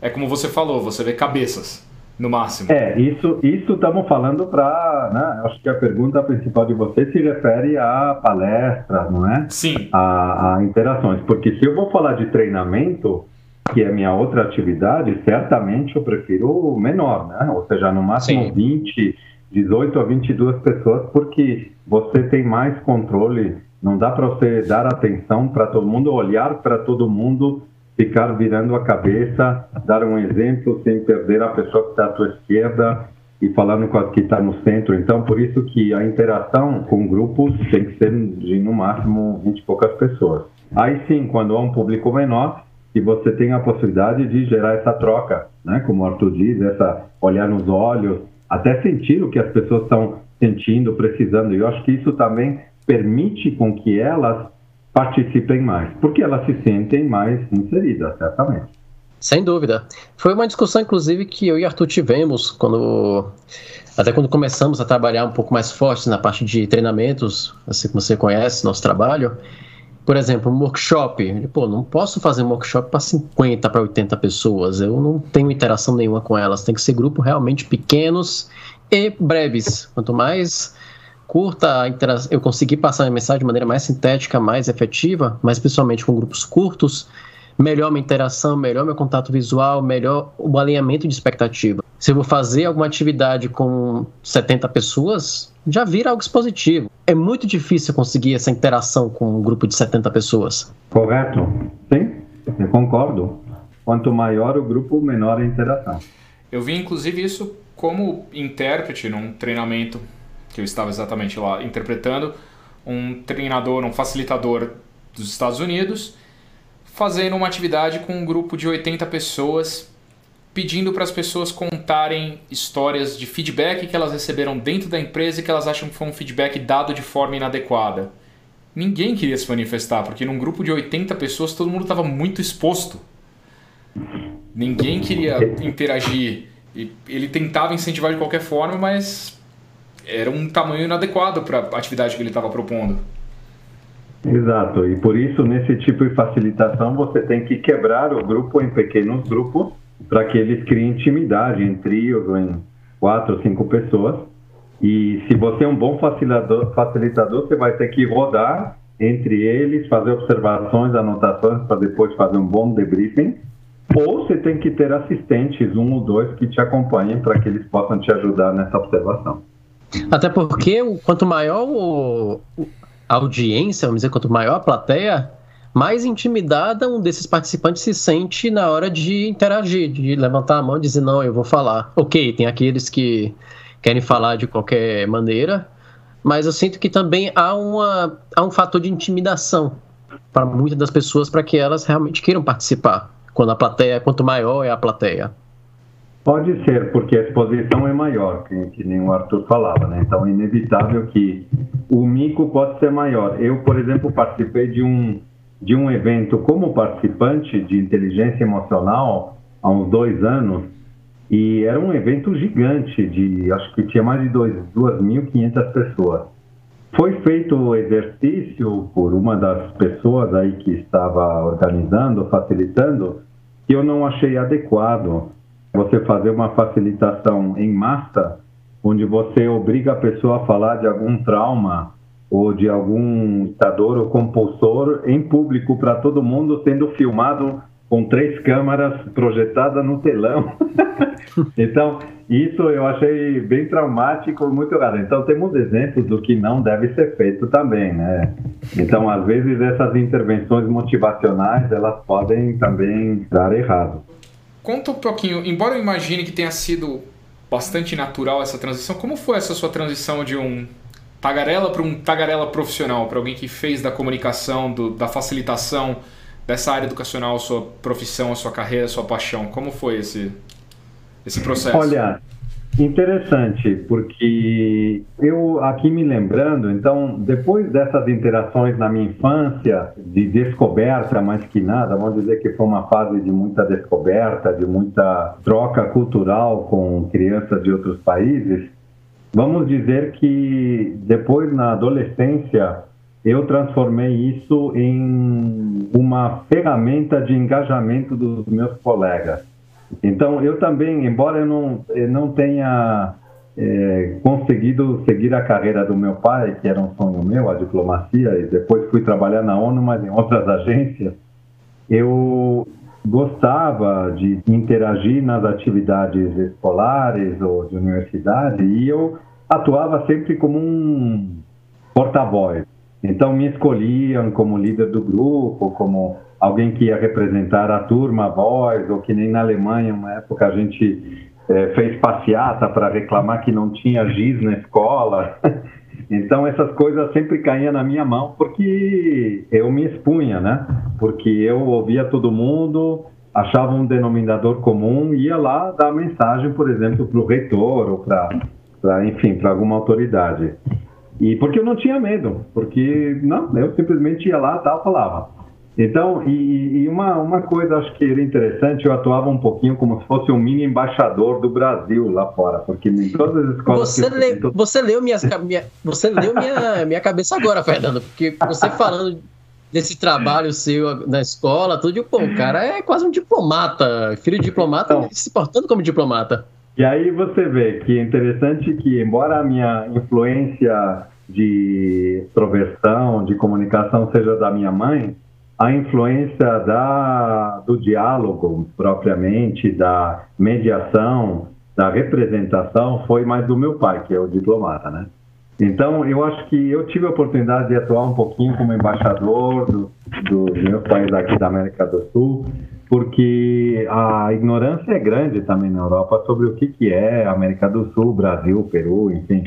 é como você falou, você vê cabeças no máximo. É, isso isso estamos falando para, né, acho que a pergunta principal de você se refere a palestras, não é? Sim. A, a interações, porque se eu vou falar de treinamento, que é minha outra atividade, certamente eu prefiro o menor, né? Ou seja, no máximo Sim. 20 18 a 22 pessoas, porque você tem mais controle. Não dá para você dar atenção para todo mundo, olhar para todo mundo, ficar virando a cabeça, dar um exemplo sem perder a pessoa que está à sua esquerda e falando com a que está no centro. Então, por isso que a interação com grupos tem que ser de no máximo 20 e poucas pessoas. Aí sim, quando há um público menor, e você tem a possibilidade de gerar essa troca, né? Como o Arthur diz, essa olhar nos olhos, até sentir o que as pessoas estão sentindo, precisando. E eu acho que isso também permite com que elas participem mais, porque elas se sentem mais inseridas, certamente. Sem dúvida. Foi uma discussão, inclusive, que eu e Arthur tivemos quando. Até quando começamos a trabalhar um pouco mais forte na parte de treinamentos, assim como você conhece nosso trabalho. Por exemplo, um workshop. Pô, não posso fazer um workshop para 50, para 80 pessoas. Eu não tenho interação nenhuma com elas. Tem que ser grupos realmente pequenos e breves. Quanto mais curta eu conseguir passar a mensagem de maneira mais sintética, mais efetiva, mas principalmente com grupos curtos, melhor minha interação, melhor meu contato visual, melhor o alinhamento de expectativa. Se eu vou fazer alguma atividade com 70 pessoas, já vira algo expositivo. É muito difícil conseguir essa interação com um grupo de 70 pessoas. Correto. Sim, eu concordo. Quanto maior o grupo, menor a interação. Eu vi inclusive isso como intérprete num treinamento que eu estava exatamente lá interpretando, um treinador, um facilitador dos Estados Unidos, fazendo uma atividade com um grupo de 80 pessoas pedindo para as pessoas contarem histórias de feedback que elas receberam dentro da empresa e que elas acham que foi um feedback dado de forma inadequada. Ninguém queria se manifestar, porque num grupo de 80 pessoas todo mundo estava muito exposto. Ninguém queria interagir. Ele tentava incentivar de qualquer forma, mas era um tamanho inadequado para a atividade que ele estava propondo. Exato, e por isso, nesse tipo de facilitação, você tem que quebrar o grupo em pequenos grupos para que eles criem intimidade em trios ou em quatro cinco pessoas. E se você é um bom facilitador, facilitador você vai ter que rodar entre eles, fazer observações, anotações para depois fazer um bom debriefing. Ou você tem que ter assistentes, um ou dois, que te acompanhem para que eles possam te ajudar nessa observação. Até porque quanto maior a audiência, vamos dizer, quanto maior a plateia, mais intimidada um desses participantes se sente na hora de interagir, de levantar a mão e dizer: Não, eu vou falar. Ok, tem aqueles que querem falar de qualquer maneira, mas eu sinto que também há, uma, há um fator de intimidação para muitas das pessoas para que elas realmente queiram participar, quando a plateia, quanto maior é a plateia. Pode ser, porque a exposição é maior, que, que nem o Arthur falava, né? Então é inevitável que o mico pode ser maior. Eu, por exemplo, participei de um, de um evento como participante de inteligência emocional há uns dois anos, e era um evento gigante, de acho que tinha mais de 2.500 pessoas. Foi feito o exercício por uma das pessoas aí que estava organizando, facilitando, que eu não achei adequado você fazer uma facilitação em massa, onde você obriga a pessoa a falar de algum trauma ou de algum ditador ou compulsor em público para todo mundo, sendo filmado com três câmeras projetadas no telão. <laughs> então, isso eu achei bem traumático, muito raro. Então, temos exemplos do que não deve ser feito também, né? Então, às vezes, essas intervenções motivacionais, elas podem também dar errado. Conta um pouquinho, embora eu imagine que tenha sido bastante natural essa transição, como foi essa sua transição de um tagarela para um tagarela profissional, para alguém que fez da comunicação, do, da facilitação dessa área educacional, sua profissão, a sua carreira, a sua paixão? Como foi esse, esse processo? Olha, interessante, porque eu aqui me lembrando, então, depois dessas interações na minha infância, de descoberta mais que nada, vamos dizer que foi uma fase de muita descoberta, de muita troca cultural com crianças de outros países, vamos dizer que depois na adolescência eu transformei isso em uma ferramenta de engajamento dos meus colegas. Então, eu também, embora eu não, eu não tenha é, conseguido seguir a carreira do meu pai, que era um sonho meu, a diplomacia, e depois fui trabalhar na ONU, mas em outras <laughs> agências, eu gostava de interagir nas atividades escolares ou de universidade e eu atuava sempre como um porta-voz. Então me escolhiam como líder do grupo, como alguém que ia representar a turma, a voz, ou que nem na Alemanha, uma época a gente é, fez passeata para reclamar que não tinha giz na escola. <laughs> Então essas coisas sempre caíam na minha mão porque eu me expunha, né? Porque eu ouvia todo mundo, achava um denominador comum ia lá dar mensagem, por exemplo, para o reitor ou para, enfim, para alguma autoridade. E porque eu não tinha medo, porque não, eu simplesmente ia lá, tal, falava. Então, e, e, uma, uma coisa acho que era interessante, eu atuava um pouquinho como se fosse um mini embaixador do Brasil lá fora, porque em todas as escolas. Você, tô... você leu, minhas, minha, você leu minha, minha cabeça agora, Fernando, porque você falando desse trabalho seu na escola, tudo, pô, o cara é quase um diplomata, filho de diplomata, então, se portando como diplomata. E aí você vê que é interessante que, embora a minha influência de extroversão, de comunicação seja da minha mãe, a influência da, do diálogo propriamente, da mediação, da representação foi mais do meu pai, que é o diplomata, né? Então, eu acho que eu tive a oportunidade de atuar um pouquinho como embaixador do, do meu país aqui da América do Sul, porque a ignorância é grande também na Europa sobre o que, que é América do Sul, Brasil, Peru, enfim.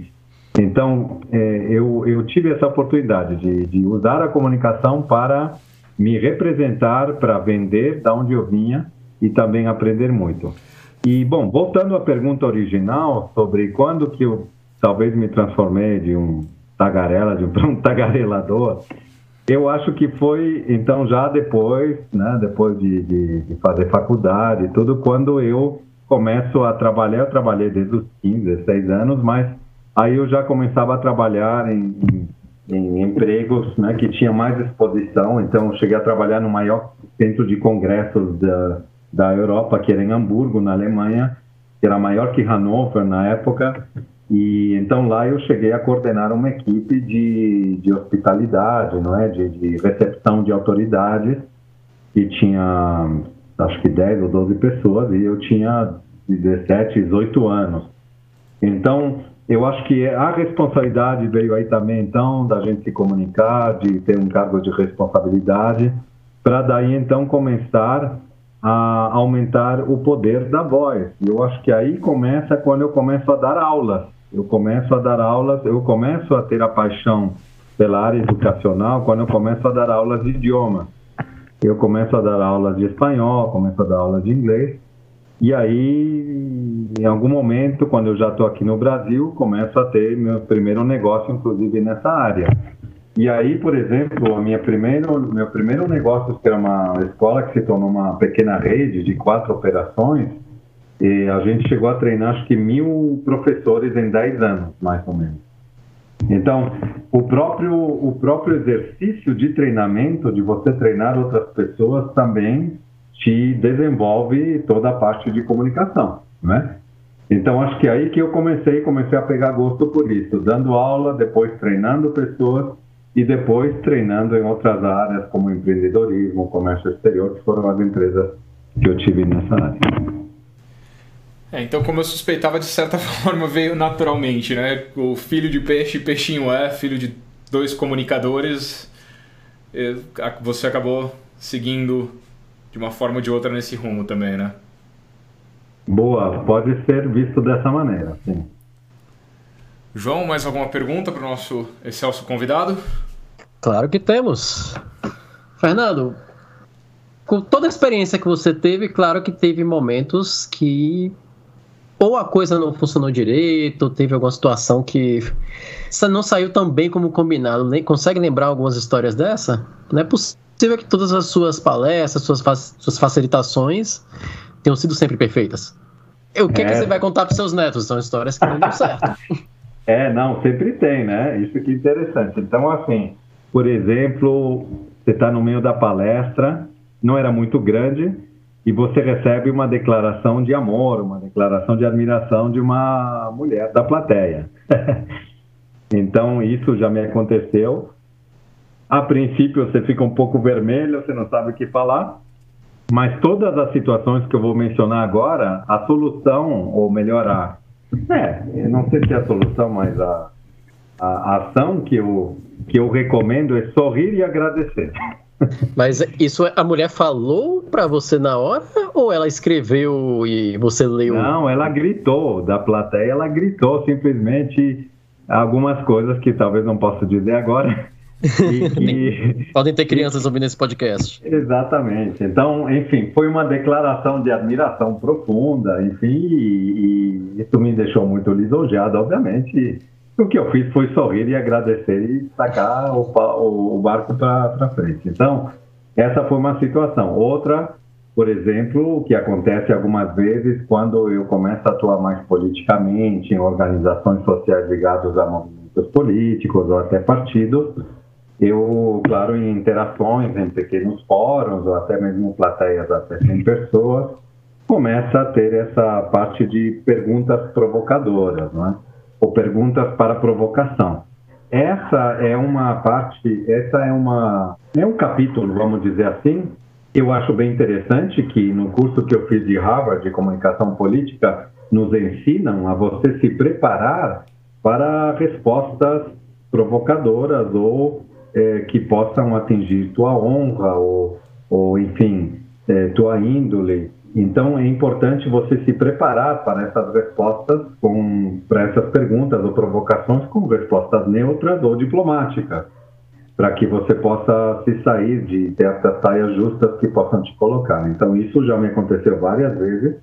Então, é, eu, eu tive essa oportunidade de, de usar a comunicação para me representar, para vender da onde eu vinha e também aprender muito. E, bom, voltando à pergunta original sobre quando que eu talvez me transformei de um tagarela, de um, <laughs> um tagarelador, eu acho que foi, então, já depois, né, depois de, de, de fazer faculdade e tudo, quando eu começo a trabalhar, eu trabalhei desde os 15, 16 anos, mas Aí eu já começava a trabalhar em, em, em empregos né, que tinha mais exposição, então cheguei a trabalhar no maior centro de congressos da, da Europa, que era em Hamburgo, na Alemanha, que era maior que Hannover na época, e então lá eu cheguei a coordenar uma equipe de, de hospitalidade, não é, de, de recepção de autoridades, que tinha acho que 10 ou 12 pessoas, e eu tinha 17, 18 anos. Então, eu acho que a responsabilidade veio aí também, então, da gente se comunicar, de ter um cargo de responsabilidade, para daí, então, começar a aumentar o poder da voz. Eu acho que aí começa quando eu começo a dar aulas. Eu começo a dar aulas, eu começo a ter a paixão pela área educacional quando eu começo a dar aulas de idioma. Eu começo a dar aulas de espanhol, começo a dar aulas de inglês, e aí em algum momento, quando eu já estou aqui no Brasil, começo a ter meu primeiro negócio, inclusive nessa área. E aí, por exemplo, a minha primeiro, meu primeiro negócio, que era uma escola que se tornou uma pequena rede de quatro operações, e a gente chegou a treinar acho que mil professores em dez anos, mais ou menos. Então, o próprio, o próprio exercício de treinamento, de você treinar outras pessoas, também te desenvolve toda a parte de comunicação, né? Então, acho que é aí que eu comecei, comecei a pegar gosto por isso, dando aula, depois treinando pessoas e depois treinando em outras áreas, como empreendedorismo, comércio exterior, que foram as empresas que eu tive nessa área. É, então, como eu suspeitava, de certa <laughs> forma veio naturalmente, né? O filho de peixe, peixinho é, filho de dois comunicadores, você acabou seguindo de uma forma ou de outra nesse rumo também, né? Boa, pode ser visto dessa maneira, sim. João, mais alguma pergunta para o nosso excelso convidado? Claro que temos. Fernando, com toda a experiência que você teve, claro que teve momentos que ou a coisa não funcionou direito, ou teve alguma situação que não saiu tão bem como combinado. Nem consegue lembrar algumas histórias dessa? Não é possível que todas as suas palestras, suas, suas facilitações tenham sido sempre perfeitas. O que, é. que você vai contar para seus netos? São histórias que não deu certo. <laughs> É, não, sempre tem, né? Isso que é interessante. Então, assim, por exemplo, você está no meio da palestra, não era muito grande, e você recebe uma declaração de amor, uma declaração de admiração de uma mulher da plateia. <laughs> então, isso já me aconteceu. A princípio, você fica um pouco vermelho, você não sabe o que falar, mas todas as situações que eu vou mencionar agora, a solução, ou melhor, a, é, não sei se é a solução, mas a, a, a ação que eu, que eu recomendo é sorrir e agradecer. <laughs> Mas isso a mulher falou para você na hora ou ela escreveu e você leu? Não, ela gritou da plateia, ela gritou simplesmente algumas coisas que talvez não possa dizer agora, <laughs> que... Podem ter crianças ouvindo esse podcast. Exatamente. Então, enfim, foi uma declaração de admiração profunda, enfim, e, e isso me deixou muito lisonjeado, obviamente. O que eu fiz foi sorrir e agradecer e sacar o, o barco para frente. Então, essa foi uma situação. Outra, por exemplo, o que acontece algumas vezes quando eu começo a atuar mais politicamente em organizações sociais ligadas a movimentos políticos ou até partidos, eu, claro, em interações em pequenos fóruns ou até mesmo plateias até 100 pessoas, começa a ter essa parte de perguntas provocadoras, né? Ou perguntas para provocação. Essa é uma parte, essa é uma é um capítulo, vamos dizer assim, eu acho bem interessante que no curso que eu fiz de Harvard de comunicação política nos ensinam a você se preparar para respostas provocadoras ou é, que possam atingir tua honra ou, ou enfim, é, tua índole. Então é importante você se preparar para essas respostas, com, para essas perguntas ou provocações com respostas neutras ou diplomáticas, para que você possa se sair de ter essas saias justas que possam te colocar. Então isso já me aconteceu várias vezes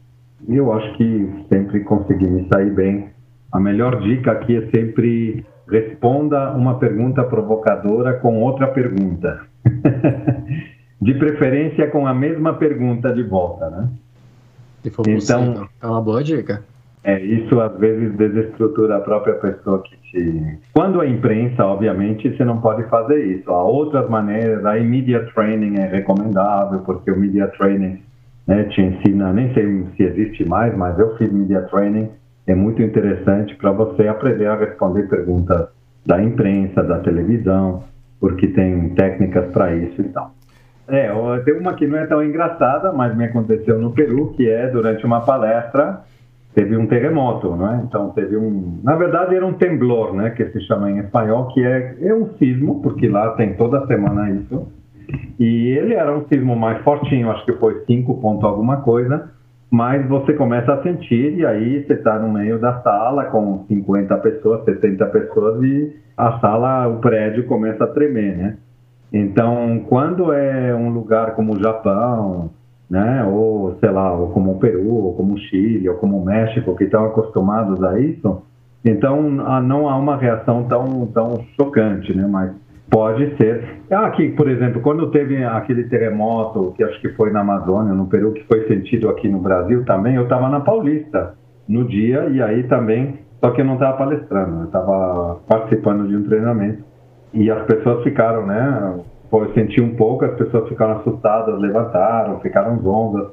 e eu acho que sempre consegui me sair bem. A melhor dica aqui é sempre responda uma pergunta provocadora com outra pergunta. <laughs> de preferência com a mesma pergunta de volta, né? então, então, é uma boa dica. É, isso às vezes desestrutura a própria pessoa que te. Quando a imprensa, obviamente, você não pode fazer isso. Há outras maneiras, a media training é recomendável, porque o media training né, te ensina, nem sei se existe mais, mas eu fiz media training é muito interessante para você aprender a responder perguntas da imprensa, da televisão, porque tem técnicas para isso e tal. É, tem uma que não é tão engraçada, mas me aconteceu no Peru, que é durante uma palestra teve um terremoto, não é? Então teve um, na verdade era um temblor, né, que se chama em espanhol, que é, é um sismo, porque lá tem toda semana isso. E ele era um sismo mais fortinho, acho que foi 5 ponto alguma coisa mas você começa a sentir e aí você está no meio da sala com 50 pessoas, 70 pessoas e a sala, o prédio começa a tremer, né? Então, quando é um lugar como o Japão né? Ou sei lá, ou como o Peru, ou como o Chile, ou como o México, que estão acostumados a isso. Então não há uma reação tão tão chocante, né? Mas pode ser. Aqui, por exemplo, quando teve aquele terremoto que acho que foi na Amazônia, no Peru, que foi sentido aqui no Brasil também, eu estava na Paulista no dia e aí também, só que eu não estava palestrando, eu estava participando de um treinamento e as pessoas ficaram, né? Eu senti um pouco, as pessoas ficaram assustadas, levantaram, ficaram zondas.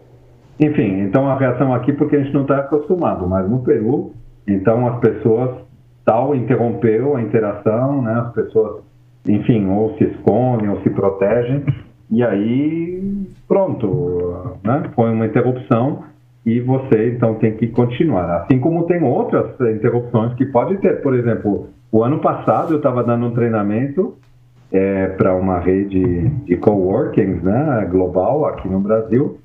Enfim, então a reação aqui porque a gente não está acostumado, mas no Peru, então as pessoas tal interrompeu a interação, né? As pessoas, enfim, ou se escondem ou se protegem e aí pronto, né? Foi uma interrupção e você então tem que continuar. Assim como tem outras interrupções que pode ter, por exemplo, o ano passado eu estava dando um treinamento é, para uma rede de coworkings né, global aqui no Brasil.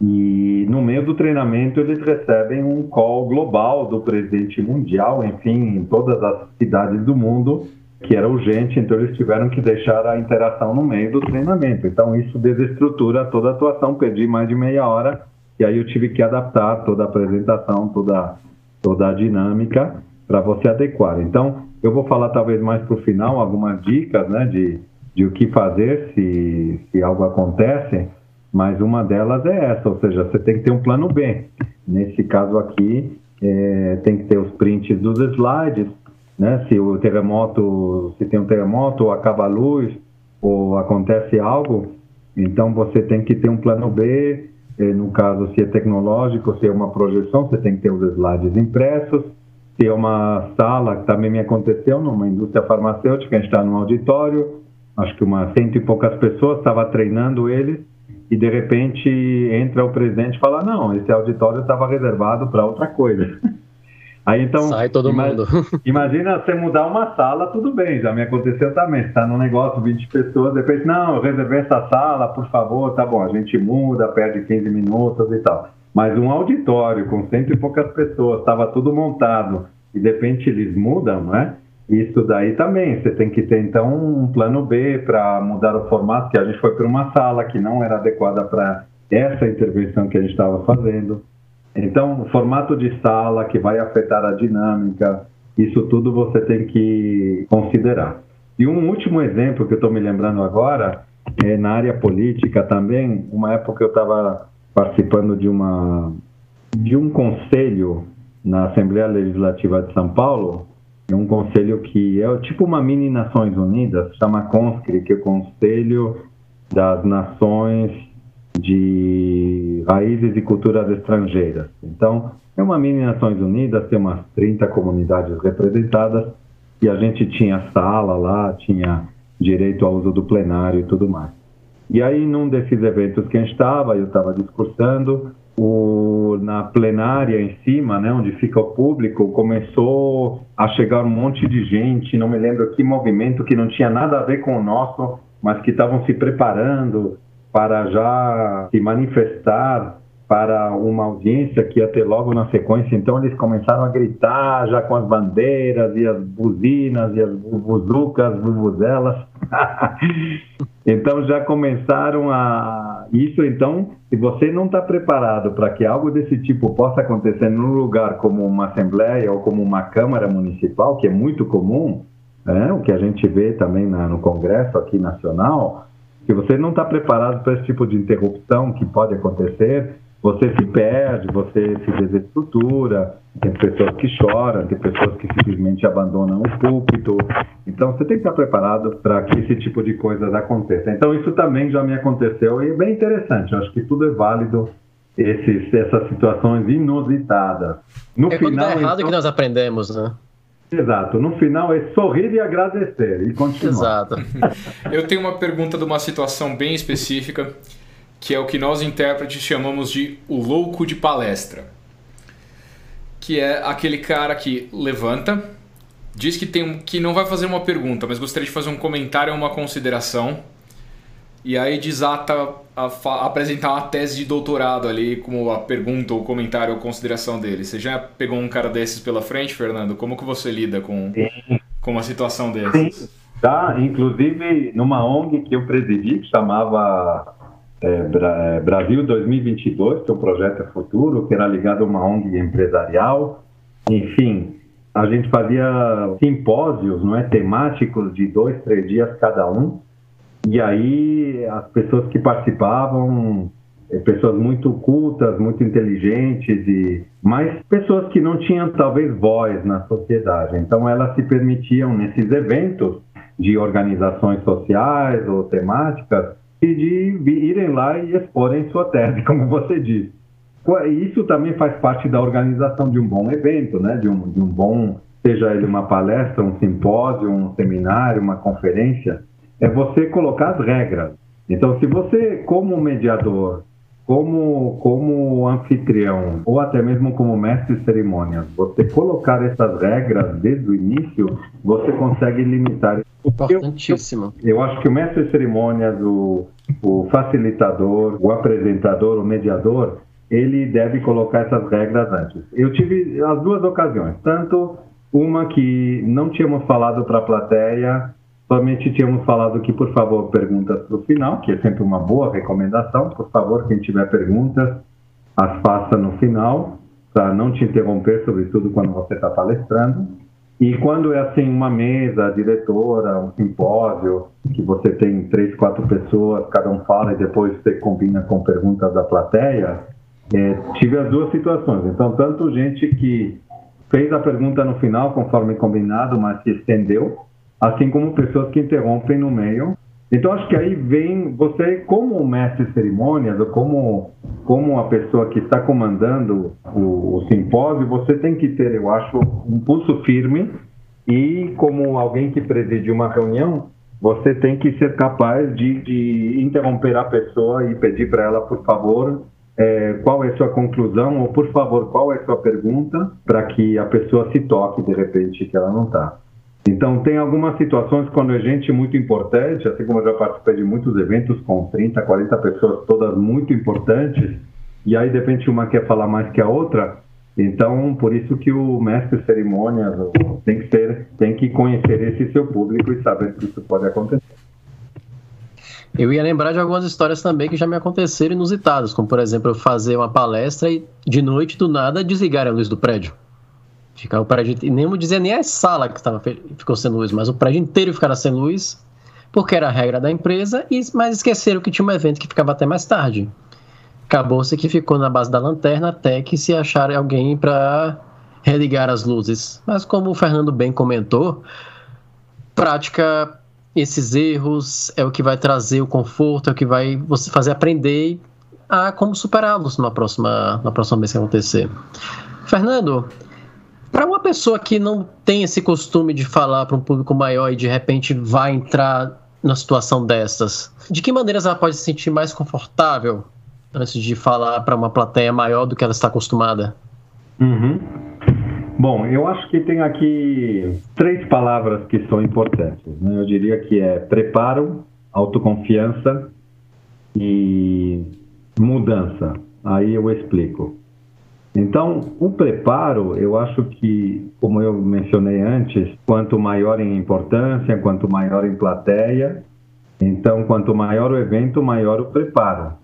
E no meio do treinamento eles recebem um call global do presidente mundial, enfim, em todas as cidades do mundo, que era urgente, então eles tiveram que deixar a interação no meio do treinamento. Então isso desestrutura toda a atuação, perdi mais de meia hora e aí eu tive que adaptar toda a apresentação, toda, toda a dinâmica para você adequar. Então, eu vou falar talvez mais para o final algumas dicas né, de, de o que fazer se, se algo acontece, mas uma delas é essa, ou seja, você tem que ter um plano B. Nesse caso aqui, é, tem que ter os prints dos slides, né? Se o terremoto, se tem um terremoto, ou acaba a luz, ou acontece algo, então você tem que ter um plano B. No caso, se é tecnológico, se é uma projeção, você tem que ter os slides impressos se é uma sala, que também me aconteceu numa indústria farmacêutica, a gente está num auditório, acho que umas cento e poucas pessoas, estava treinando eles, e de repente entra o presidente e fala, não, esse auditório estava reservado para outra coisa. <laughs> Aí então. Sai todo imagina, mundo. <laughs> imagina você mudar uma sala, tudo bem, já me aconteceu também. Você está num negócio, 20 pessoas, depois, não, eu reservei essa sala, por favor, tá bom, a gente muda, perde 15 minutos e tal. Mas um auditório com cento e poucas pessoas, estava tudo montado, e de repente eles mudam, né? Isso daí também, você tem que ter então um plano B para mudar o formato, que a gente foi para uma sala que não era adequada para essa intervenção que a gente estava fazendo. Então, o formato de sala que vai afetar a dinâmica, isso tudo você tem que considerar. E um último exemplo que eu estou me lembrando agora, é na área política também, uma época eu estava participando de uma de um conselho na Assembleia Legislativa de São Paulo, é um conselho que é tipo uma mini Nações Unidas, chama CONSCRI, que é o Conselho das Nações de Raízes e Culturas Estrangeiras. Então, é uma mini Nações Unidas, tem umas 30 comunidades representadas, e a gente tinha sala lá, tinha direito ao uso do plenário e tudo mais. E aí, num desses eventos que a gente estava, eu estava discursando, o, na plenária em cima, né, onde fica o público, começou a chegar um monte de gente, não me lembro que movimento, que não tinha nada a ver com o nosso, mas que estavam se preparando para já se manifestar para uma audiência que ia ter logo na sequência. Então eles começaram a gritar já com as bandeiras e as buzinas e as buzucas, bubuzelas. <laughs> então já começaram a isso. Então, se você não está preparado para que algo desse tipo possa acontecer num lugar como uma assembleia ou como uma câmara municipal, que é muito comum, né? o que a gente vê também na, no Congresso aqui nacional, se você não está preparado para esse tipo de interrupção que pode acontecer, você se perde, você se desestrutura, tem pessoas que choram, tem pessoas que simplesmente abandonam o púlpito. Então você tem que estar preparado para que esse tipo de coisas aconteça. Então isso também já me aconteceu e é bem interessante. Eu acho que tudo é válido esses, essas situações inusitadas. No é final, quando tá errado então... que nós aprendemos, né? Exato. No final é sorrir e agradecer e continuar. Exato. <laughs> Eu tenho uma pergunta de uma situação bem específica que é o que nós intérpretes chamamos de o louco de palestra. Que é aquele cara que levanta, diz que, tem, que não vai fazer uma pergunta, mas gostaria de fazer um comentário ou uma consideração, e aí desata a, a, apresentar uma tese de doutorado ali, como a pergunta, ou comentário ou consideração dele. Você já pegou um cara desses pela frente, Fernando? Como que você lida com, com uma situação dessas? Sim. Tá, inclusive numa ONG que eu presidi, que chamava é, é Brasil 2022, que é um projeto futuro, que era ligado a uma ONG empresarial. Enfim, a gente fazia simpósios não é, temáticos de dois, três dias cada um. E aí as pessoas que participavam é, pessoas muito cultas, muito inteligentes e mas pessoas que não tinham talvez voz na sociedade. Então elas se permitiam nesses eventos de organizações sociais ou temáticas e de irem lá e exporem sua tese, <laughs> como você disse. Isso também faz parte da organização de um bom evento, né? De um, de um bom, seja ele uma palestra, um simpósio, um seminário, uma conferência, é você colocar as regras. Então, se você, como mediador, como, como anfitrião ou até mesmo como mestre de cerimônias, você colocar essas regras desde o início, você consegue limitar. Importantíssimo. Eu, eu acho que o mestre de cerimônias, o, o facilitador, o apresentador, o mediador, ele deve colocar essas regras antes. Eu tive as duas ocasiões, tanto uma que não tínhamos falado para a plateia Somente tínhamos falado que, por favor, perguntas para o final, que é sempre uma boa recomendação. Por favor, quem tiver perguntas, as faça no final, para não te interromper, sobretudo quando você está palestrando. E quando é assim uma mesa, diretora, um simpósio, que você tem três, quatro pessoas, cada um fala e depois você combina com perguntas da plateia, é, tive as duas situações. Então, tanto gente que fez a pergunta no final, conforme combinado, mas se estendeu, assim como pessoas que interrompem no meio. Então acho que aí vem você como mestre de cerimônias ou como como a pessoa que está comandando o, o simpósio, você tem que ter, eu acho, um pulso firme e como alguém que preside uma reunião, você tem que ser capaz de, de interromper a pessoa e pedir para ela, por favor, é, qual é sua conclusão ou, por favor, qual é sua pergunta, para que a pessoa se toque de repente que ela não está. Então, tem algumas situações quando é gente muito importante, assim como eu já participei de muitos eventos com 30, 40 pessoas, todas muito importantes, e aí de repente uma quer falar mais que a outra. Então, por isso que o mestre de cerimônias tem que ser, tem que conhecer esse seu público e saber que isso pode acontecer. Eu ia lembrar de algumas histórias também que já me aconteceram inusitadas, como por exemplo, eu fazer uma palestra e de noite do nada desligar a luz do prédio. Ficar o prédio. E nem dizer nem a sala que tava, ficou sem luz, mas o prédio inteiro ficará sem luz, porque era a regra da empresa, e, mas esqueceram que tinha um evento que ficava até mais tarde. Acabou-se que ficou na base da lanterna até que se achar alguém para religar as luzes. Mas como o Fernando bem comentou, prática esses erros é o que vai trazer o conforto, é o que vai você fazer aprender a como superá-los na próxima, na próxima vez que acontecer. Fernando, para uma pessoa que não tem esse costume de falar para um público maior e de repente vai entrar na situação dessas, de que maneiras ela pode se sentir mais confortável antes de falar para uma plateia maior do que ela está acostumada? Uhum. Bom, eu acho que tem aqui três palavras que são importantes. Né? Eu diria que é preparo, autoconfiança e mudança. Aí eu explico. Então, o preparo, eu acho que, como eu mencionei antes, quanto maior em importância, quanto maior em plateia, então, quanto maior o evento, maior o preparo.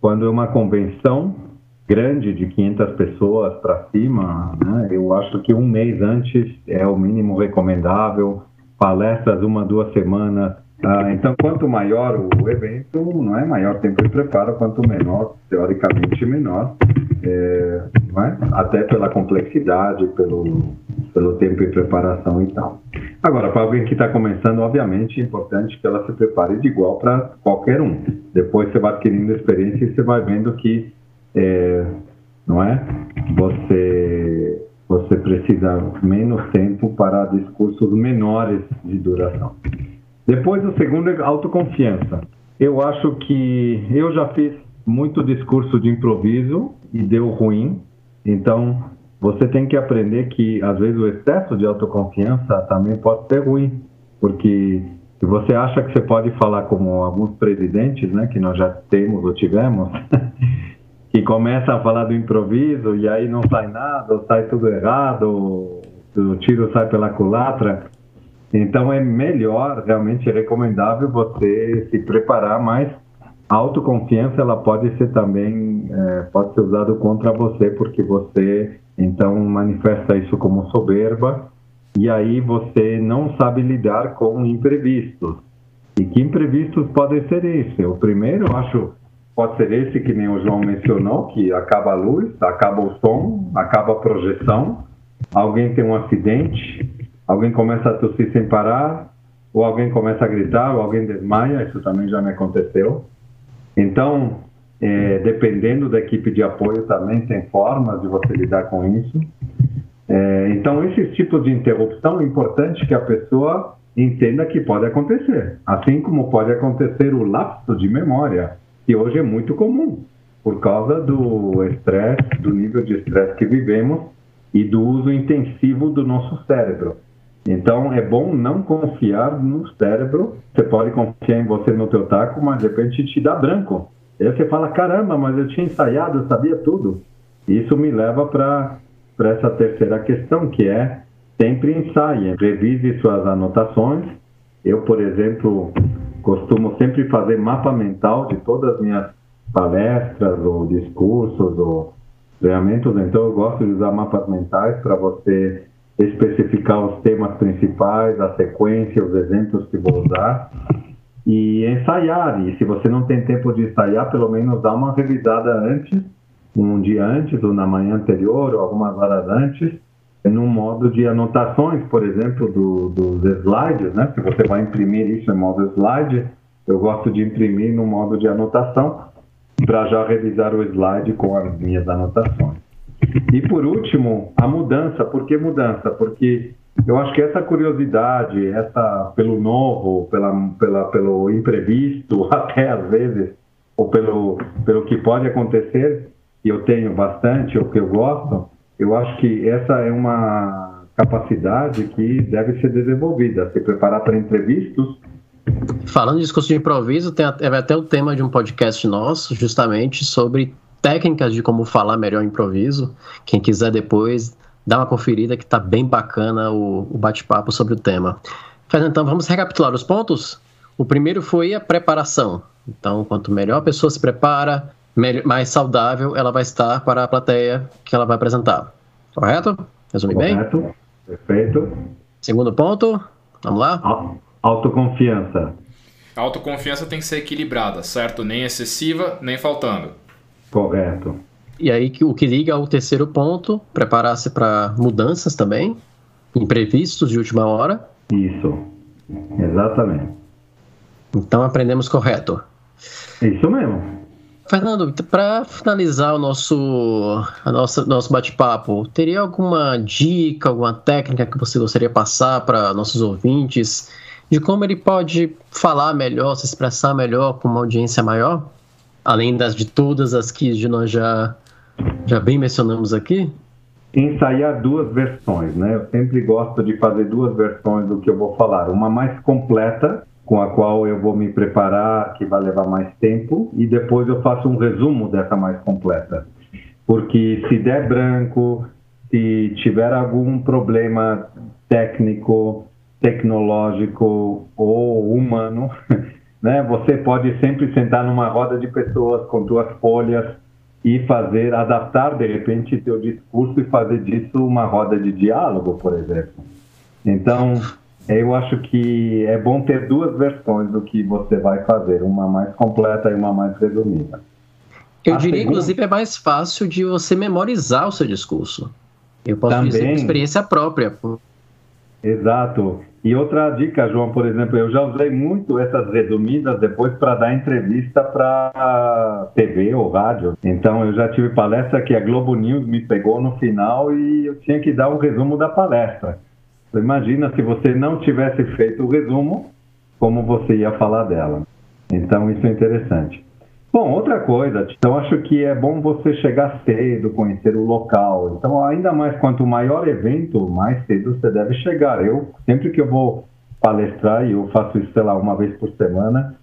Quando é uma convenção grande de 500 pessoas para cima, né, eu acho que um mês antes é o mínimo recomendável, palestras uma, duas semanas ah, então, quanto maior o evento, não é maior tempo de preparo, quanto menor, teoricamente menor, é, é? até pela complexidade, pelo, pelo tempo de preparação e tal. Agora, para alguém que está começando, obviamente é importante que ela se prepare de igual para qualquer um. Depois você vai adquirindo experiência e você vai vendo que, é, não é? Você, você precisa menos tempo para discursos menores de duração. Depois, o segundo é autoconfiança. Eu acho que eu já fiz muito discurso de improviso e deu ruim. Então, você tem que aprender que, às vezes, o excesso de autoconfiança também pode ser ruim. Porque se você acha que você pode falar como alguns presidentes, né, que nós já temos ou tivemos, <laughs> que começa a falar do improviso e aí não sai nada, ou sai tudo errado, o tiro sai pela culatra. Então é melhor, realmente é recomendável você se preparar mais a autoconfiança ela pode ser também é, pode ser usado contra você porque você então manifesta isso como soberba e aí você não sabe lidar com imprevistos. E que imprevistos podem ser esse? O primeiro eu acho pode ser esse que nem o João mencionou que acaba a luz acaba o som acaba a projeção. Alguém tem um acidente alguém começa a tossir sem parar ou alguém começa a gritar ou alguém desmaia isso também já me aconteceu então, é, dependendo da equipe de apoio, também tem formas de você lidar com isso. É, então, esses tipos de interrupção é importante que a pessoa entenda que pode acontecer, assim como pode acontecer o lapso de memória, que hoje é muito comum, por causa do estresse, do nível de estresse que vivemos e do uso intensivo do nosso cérebro. Então é bom não confiar no cérebro. Você pode confiar em você no teu taco, mas de repente te dá branco. Aí você fala, caramba, mas eu tinha ensaiado, eu sabia tudo. Isso me leva para essa terceira questão, que é sempre ensaie, revise suas anotações. Eu, por exemplo, costumo sempre fazer mapa mental de todas as minhas palestras ou discursos ou treinamentos, então eu gosto de usar mapas mentais para você especificar os temas principais, a sequência, os exemplos que vou usar e ensaiar. E se você não tem tempo de ensaiar, pelo menos dá uma revisada antes, um dia antes ou na manhã anterior ou algumas horas antes, no modo de anotações, por exemplo, do, dos slides, né? Se você vai imprimir isso em modo slide, eu gosto de imprimir no modo de anotação para já revisar o slide com as minhas anotações. E por último, a mudança. Por que mudança? Porque eu acho que essa curiosidade, essa pelo novo, pela, pela, pelo imprevisto, <laughs> até às vezes, ou pelo, pelo que pode acontecer, e eu tenho bastante, ou que eu gosto, eu acho que essa é uma capacidade que deve ser desenvolvida, se preparar para imprevistos. Falando de discurso de improviso, tem até, até o tema de um podcast nosso, justamente sobre técnicas de como falar melhor improviso. Quem quiser depois, dá uma conferida que tá bem bacana o, o bate-papo sobre o tema. Fernando, então vamos recapitular os pontos? O primeiro foi a preparação. Então, quanto melhor a pessoa se prepara, melhor, mais saudável ela vai estar para a plateia que ela vai apresentar. Correto? Resumi Correto. bem? Perfeito. Segundo ponto, vamos lá? Autoconfiança. A autoconfiança tem que ser equilibrada, certo? Nem excessiva, nem faltando. Correto. E aí o que liga ao terceiro ponto, preparar-se para mudanças também, imprevistos de última hora. Isso, exatamente. Então aprendemos correto. Isso mesmo. Fernando, para finalizar o nosso, a nossa, nosso bate-papo, teria alguma dica, alguma técnica que você gostaria de passar para nossos ouvintes de como ele pode falar melhor, se expressar melhor com uma audiência maior? Além das de todas as que nós já, já bem mencionamos aqui? Ensaiar duas versões, né? Eu sempre gosto de fazer duas versões do que eu vou falar. Uma mais completa, com a qual eu vou me preparar, que vai levar mais tempo, e depois eu faço um resumo dessa mais completa. Porque se der branco, se tiver algum problema técnico, tecnológico ou humano, <laughs> né? Você pode sempre sentar numa roda de pessoas com duas folhas e fazer, adaptar de repente seu discurso e fazer disso uma roda de diálogo, por exemplo. Então, eu acho que é bom ter duas versões do que você vai fazer, uma mais completa e uma mais resumida. Eu A diria, segunda... inclusive, é mais fácil de você memorizar o seu discurso. Eu posso Também... dizer por experiência própria. Exato. E outra dica, João, por exemplo, eu já usei muito essas resumidas depois para dar entrevista para TV ou rádio. Então eu já tive palestra que a Globo News me pegou no final e eu tinha que dar um resumo da palestra. Então, imagina se você não tivesse feito o resumo, como você ia falar dela. Então isso é interessante. Bom, outra coisa, então acho que é bom você chegar cedo, conhecer o local. Então, ainda mais quanto maior evento, mais cedo você deve chegar. Eu, sempre que eu vou palestrar, e eu faço isso, sei lá, uma vez por semana,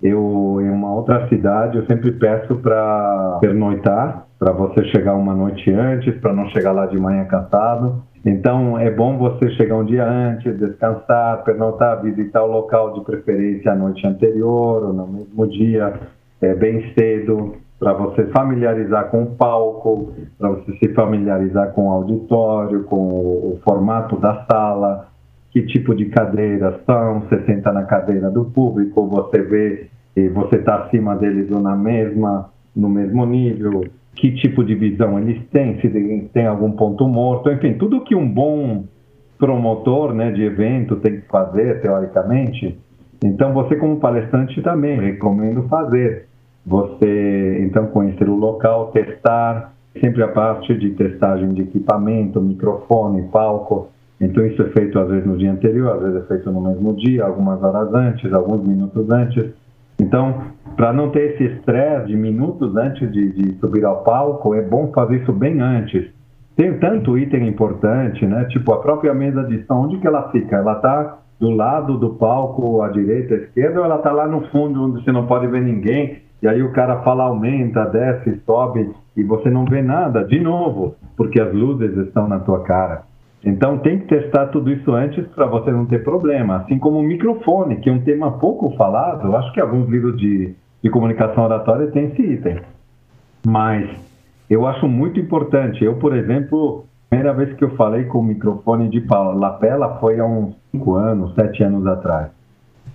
eu, em uma outra cidade, eu sempre peço para pernoitar, para você chegar uma noite antes, para não chegar lá de manhã cansado. Então, é bom você chegar um dia antes, descansar, pernoitar, visitar o local de preferência a noite anterior ou no mesmo dia é, bem cedo, para você familiarizar com o palco, para você se familiarizar com o auditório, com o, o, formato da sala, que tipo de cadeiras são, você senta na cadeira do público, você vê e você está acima deles ou na mesma, no mesmo nível, que tipo de visão eles têm, se tem algum ponto morto, enfim, tudo que um bom promotor né, de evento tem que fazer, teoricamente. Então, você como palestrante também recomendo fazer você então conhecer o local, testar, sempre a parte de testagem de equipamento, microfone, palco. Então isso é feito às vezes no dia anterior, às vezes é feito no mesmo dia, algumas horas antes, alguns minutos antes. Então, para não ter esse estresse de minutos antes de, de, subir ao palco, é bom fazer isso bem antes. Tem tanto item importante, né? Tipo a própria mesa de som, onde que ela fica? Ela está do lado do palco, à direita, à esquerda, ou ela está lá no fundo, onde você não pode ver ninguém? E aí o cara fala aumenta, desce, sobe e você não vê nada, de novo, porque as luzes estão na tua cara. Então tem que testar tudo isso antes para você não ter problema. Assim como o microfone, que é um tema pouco falado, acho que alguns livros de, de comunicação oratória têm esse item. Mas eu acho muito importante. Eu, por exemplo, a primeira vez que eu falei com o microfone de lapela foi há uns 5 anos, 7 anos atrás.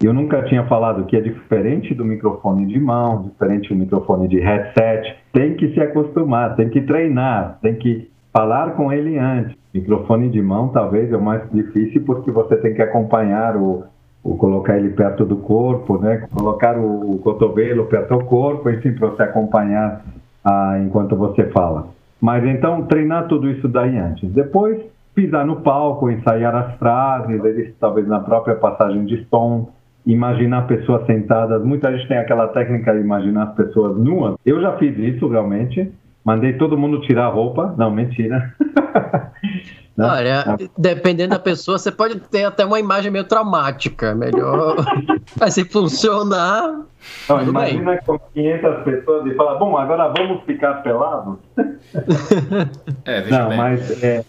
Eu nunca tinha falado que é diferente do microfone de mão, diferente do microfone de headset. Tem que se acostumar, tem que treinar, tem que falar com ele antes. Microfone de mão talvez é o mais difícil porque você tem que acompanhar o, o colocar ele perto do corpo, né? Colocar o, o cotovelo perto do corpo, enfim, para você acompanhar ah, enquanto você fala. Mas então treinar tudo isso daí antes. Depois pisar no palco, ensaiar as frases, eles talvez na própria passagem de som imaginar pessoas sentadas. Muita gente tem aquela técnica de imaginar as pessoas nuas. Eu já fiz isso realmente. Mandei todo mundo tirar a roupa. Não, mentira. <laughs> Não. Olha, dependendo da pessoa, você pode ter até uma imagem meio traumática. Melhor. <laughs> Mas se funcionar. Não, imagina bem. com 500 pessoas e fala: bom, agora vamos ficar pelados. <laughs> É, Não, bem. mas é,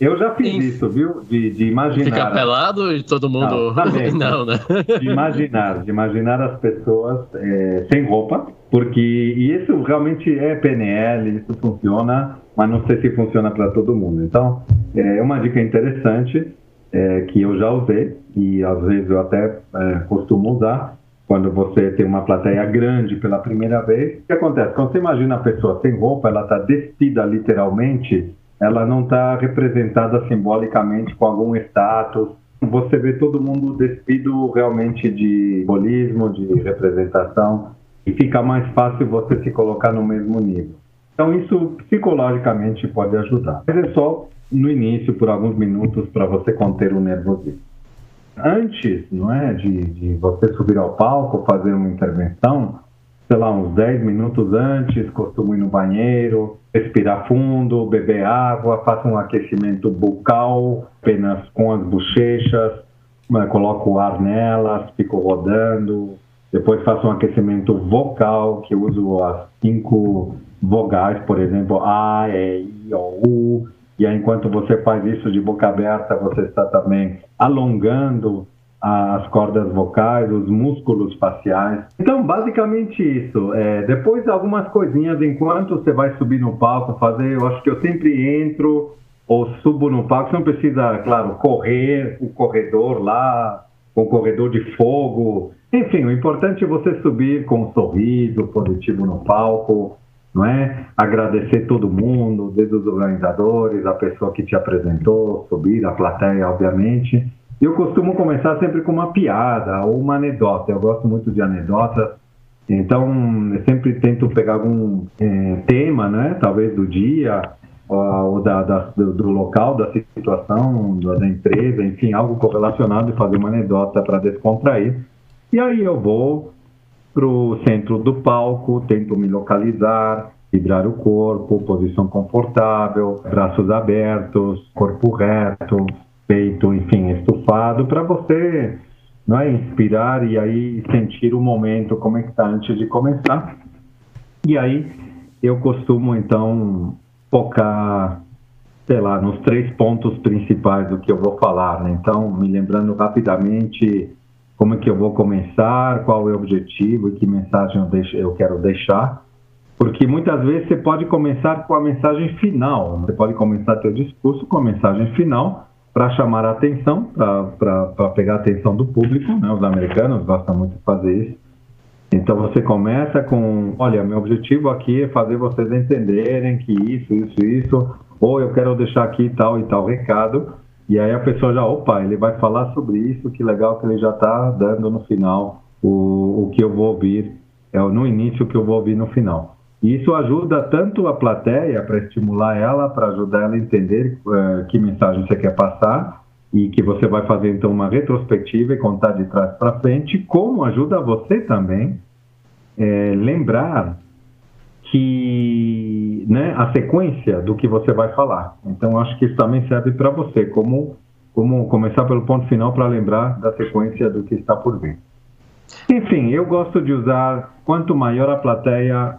eu já fiz Sim. isso, viu? De, de imaginar. Ficar pelado e todo mundo. Não, também, <laughs> não, né? De imaginar, de imaginar as pessoas é, sem roupa, porque. E isso realmente é PNL, isso funciona, mas não sei se funciona para todo mundo. Então, é uma dica interessante é, que eu já usei, e às vezes eu até é, costumo usar, quando você tem uma plateia grande pela primeira vez. O que acontece? Quando você imagina a pessoa sem roupa, ela está despida literalmente ela não está representada simbolicamente com algum status. Você vê todo mundo despido realmente de simbolismo, de representação, e fica mais fácil você se colocar no mesmo nível. Então, isso psicologicamente pode ajudar. Mas é só no início, por alguns minutos, para você conter o nervosismo. Antes, não é, de, de você subir ao palco, fazer uma intervenção, sei lá, uns 10 minutos antes, costumo ir no banheiro, respirar fundo, beber água, faço um aquecimento bucal, apenas com as bochechas, coloco o ar nelas, fico rodando, depois faço um aquecimento vocal, que uso as cinco vogais, por exemplo, A, E, I, O, U, e aí, enquanto você faz isso de boca aberta, você está também alongando as cordas vocais, os músculos faciais. Então, basicamente isso. É, depois, algumas coisinhas, enquanto você vai subir no palco, fazer, eu acho que eu sempre entro ou subo no palco, você não precisa, claro, correr o corredor lá, com o corredor de fogo. Enfim, o importante é você subir com um sorriso positivo no palco, não é? Agradecer todo mundo, desde os organizadores, a pessoa que te apresentou, subir, a plateia, obviamente eu costumo começar sempre com uma piada ou uma anedota. Eu gosto muito de anedotas. Então, eu sempre tento pegar algum é, tema, né? Talvez do dia ou da, da, do local, da situação, da empresa, enfim, algo correlacionado e fazer uma anedota para descontrair. E aí eu vou para o centro do palco, tento me localizar, vibrar o corpo, posição confortável, braços abertos, corpo reto, peito, enfim, estufado, para você não é, inspirar e aí sentir o momento, como é que está antes de começar. E aí eu costumo, então, focar, sei lá, nos três pontos principais do que eu vou falar, né? Então, me lembrando rapidamente como é que eu vou começar, qual é o objetivo e que mensagem eu, deixo, eu quero deixar. Porque muitas vezes você pode começar com a mensagem final, você pode começar seu discurso com a mensagem final para chamar a atenção, para pegar a atenção do público, né? os americanos gostam muito de fazer isso. Então você começa com, olha, meu objetivo aqui é fazer vocês entenderem que isso, isso, isso, ou eu quero deixar aqui tal e tal recado, e aí a pessoa já, opa, ele vai falar sobre isso, que legal que ele já está dando no final o, o que eu vou ouvir, é no início o que eu vou ouvir no final. E isso ajuda tanto a plateia para estimular ela, para ajudar ela a entender uh, que mensagem você quer passar e que você vai fazer então uma retrospectiva e contar de trás para frente, como ajuda você também é, lembrar que né, a sequência do que você vai falar. Então, acho que isso também serve para você, como, como começar pelo ponto final para lembrar da sequência do que está por vir. Enfim, eu gosto de usar quanto maior a plateia,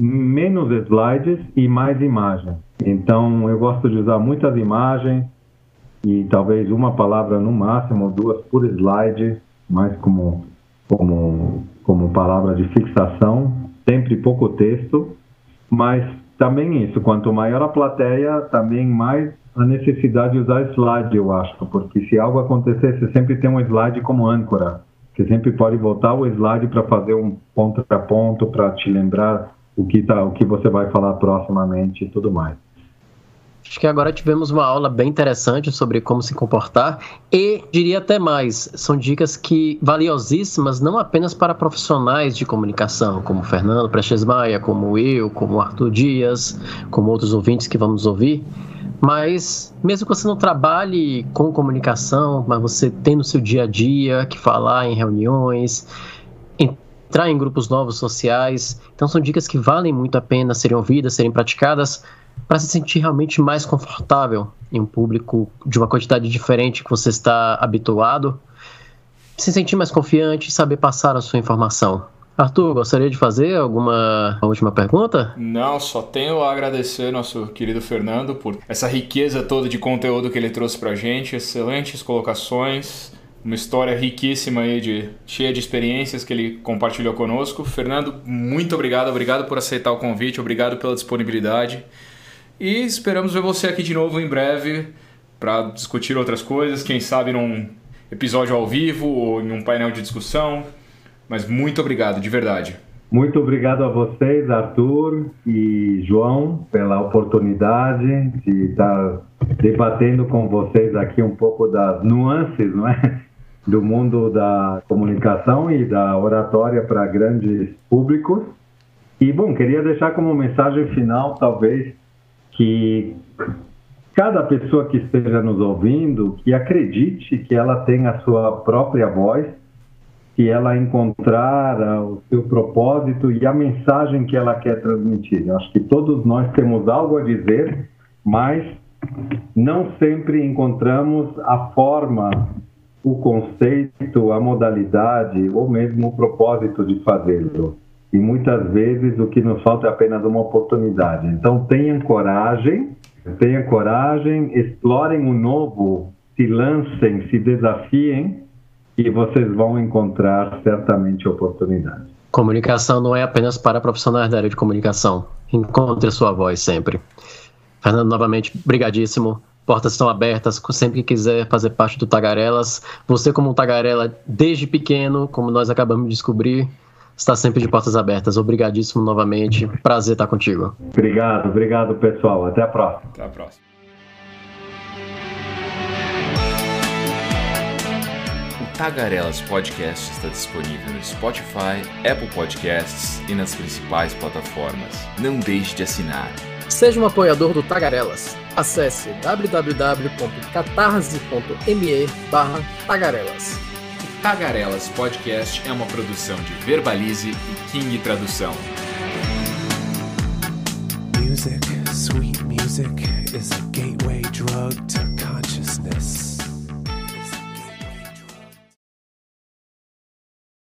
menos slides e mais imagem. Então, eu gosto de usar muitas imagens e talvez uma palavra no máximo, duas por slide, mais como, como, como palavra de fixação sempre pouco texto, mas também isso, quanto maior a plateia, também mais a necessidade de usar slide, eu acho, porque se algo acontecer, você sempre tem um slide como âncora. Você sempre pode voltar o slide para fazer um ponto a ponto, para te lembrar o que, tá, o que você vai falar proximamente e tudo mais. Acho que agora tivemos uma aula bem interessante sobre como se comportar e diria até mais, são dicas que valiosíssimas não apenas para profissionais de comunicação, como Fernando Prestes Maia, como eu, como Arthur Dias, como outros ouvintes que vamos ouvir, mas mesmo que você não trabalhe com comunicação, mas você tem no seu dia a dia que falar em reuniões, entrar em grupos novos sociais, então são dicas que valem muito a pena serem ouvidas, serem praticadas para se sentir realmente mais confortável em um público de uma quantidade diferente que você está habituado, se sentir mais confiante e saber passar a sua informação. Arthur, gostaria de fazer alguma última pergunta? Não, só tenho a agradecer nosso querido Fernando por essa riqueza toda de conteúdo que ele trouxe para gente, excelentes colocações, uma história riquíssima aí de cheia de experiências que ele compartilhou conosco. Fernando, muito obrigado, obrigado por aceitar o convite, obrigado pela disponibilidade. E esperamos ver você aqui de novo em breve para discutir outras coisas, quem sabe num episódio ao vivo ou em um painel de discussão. Mas muito obrigado, de verdade. Muito obrigado a vocês, Arthur e João, pela oportunidade de estar debatendo com vocês aqui um pouco das nuances, não é? Do mundo da comunicação e da oratória para grandes públicos. E, bom, queria deixar como mensagem final, talvez, que cada pessoa que esteja nos ouvindo, que acredite que ela tem a sua própria voz, que ela encontrar o seu propósito e a mensagem que ela quer transmitir. Eu acho que todos nós temos algo a dizer, mas não sempre encontramos a forma, o conceito, a modalidade ou mesmo o propósito de fazê-lo e muitas vezes o que nos falta é apenas uma oportunidade. Então tenham coragem, tenham coragem, explorem o novo, se lancem, se desafiem e vocês vão encontrar certamente oportunidade. Comunicação não é apenas para profissionais da área de comunicação. Encontre sua voz sempre. Fernando, novamente, brigadíssimo. Portas estão abertas, sempre que quiser fazer parte do Tagarelas. Você, como um Tagarela desde pequeno, como nós acabamos de descobrir, está sempre de portas abertas. Obrigadíssimo novamente. Prazer estar contigo. Obrigado, obrigado pessoal. Até a próxima. Até a próxima. O Tagarelas Podcast está disponível no Spotify, Apple Podcasts e nas principais plataformas. Não deixe de assinar. Seja um apoiador do Tagarelas. Acesse www.catarse.me/tagarelas. Tagarelas Podcast é uma produção de Verbalize e King Tradução. Music, sweet music, is a gateway drug to consciousness.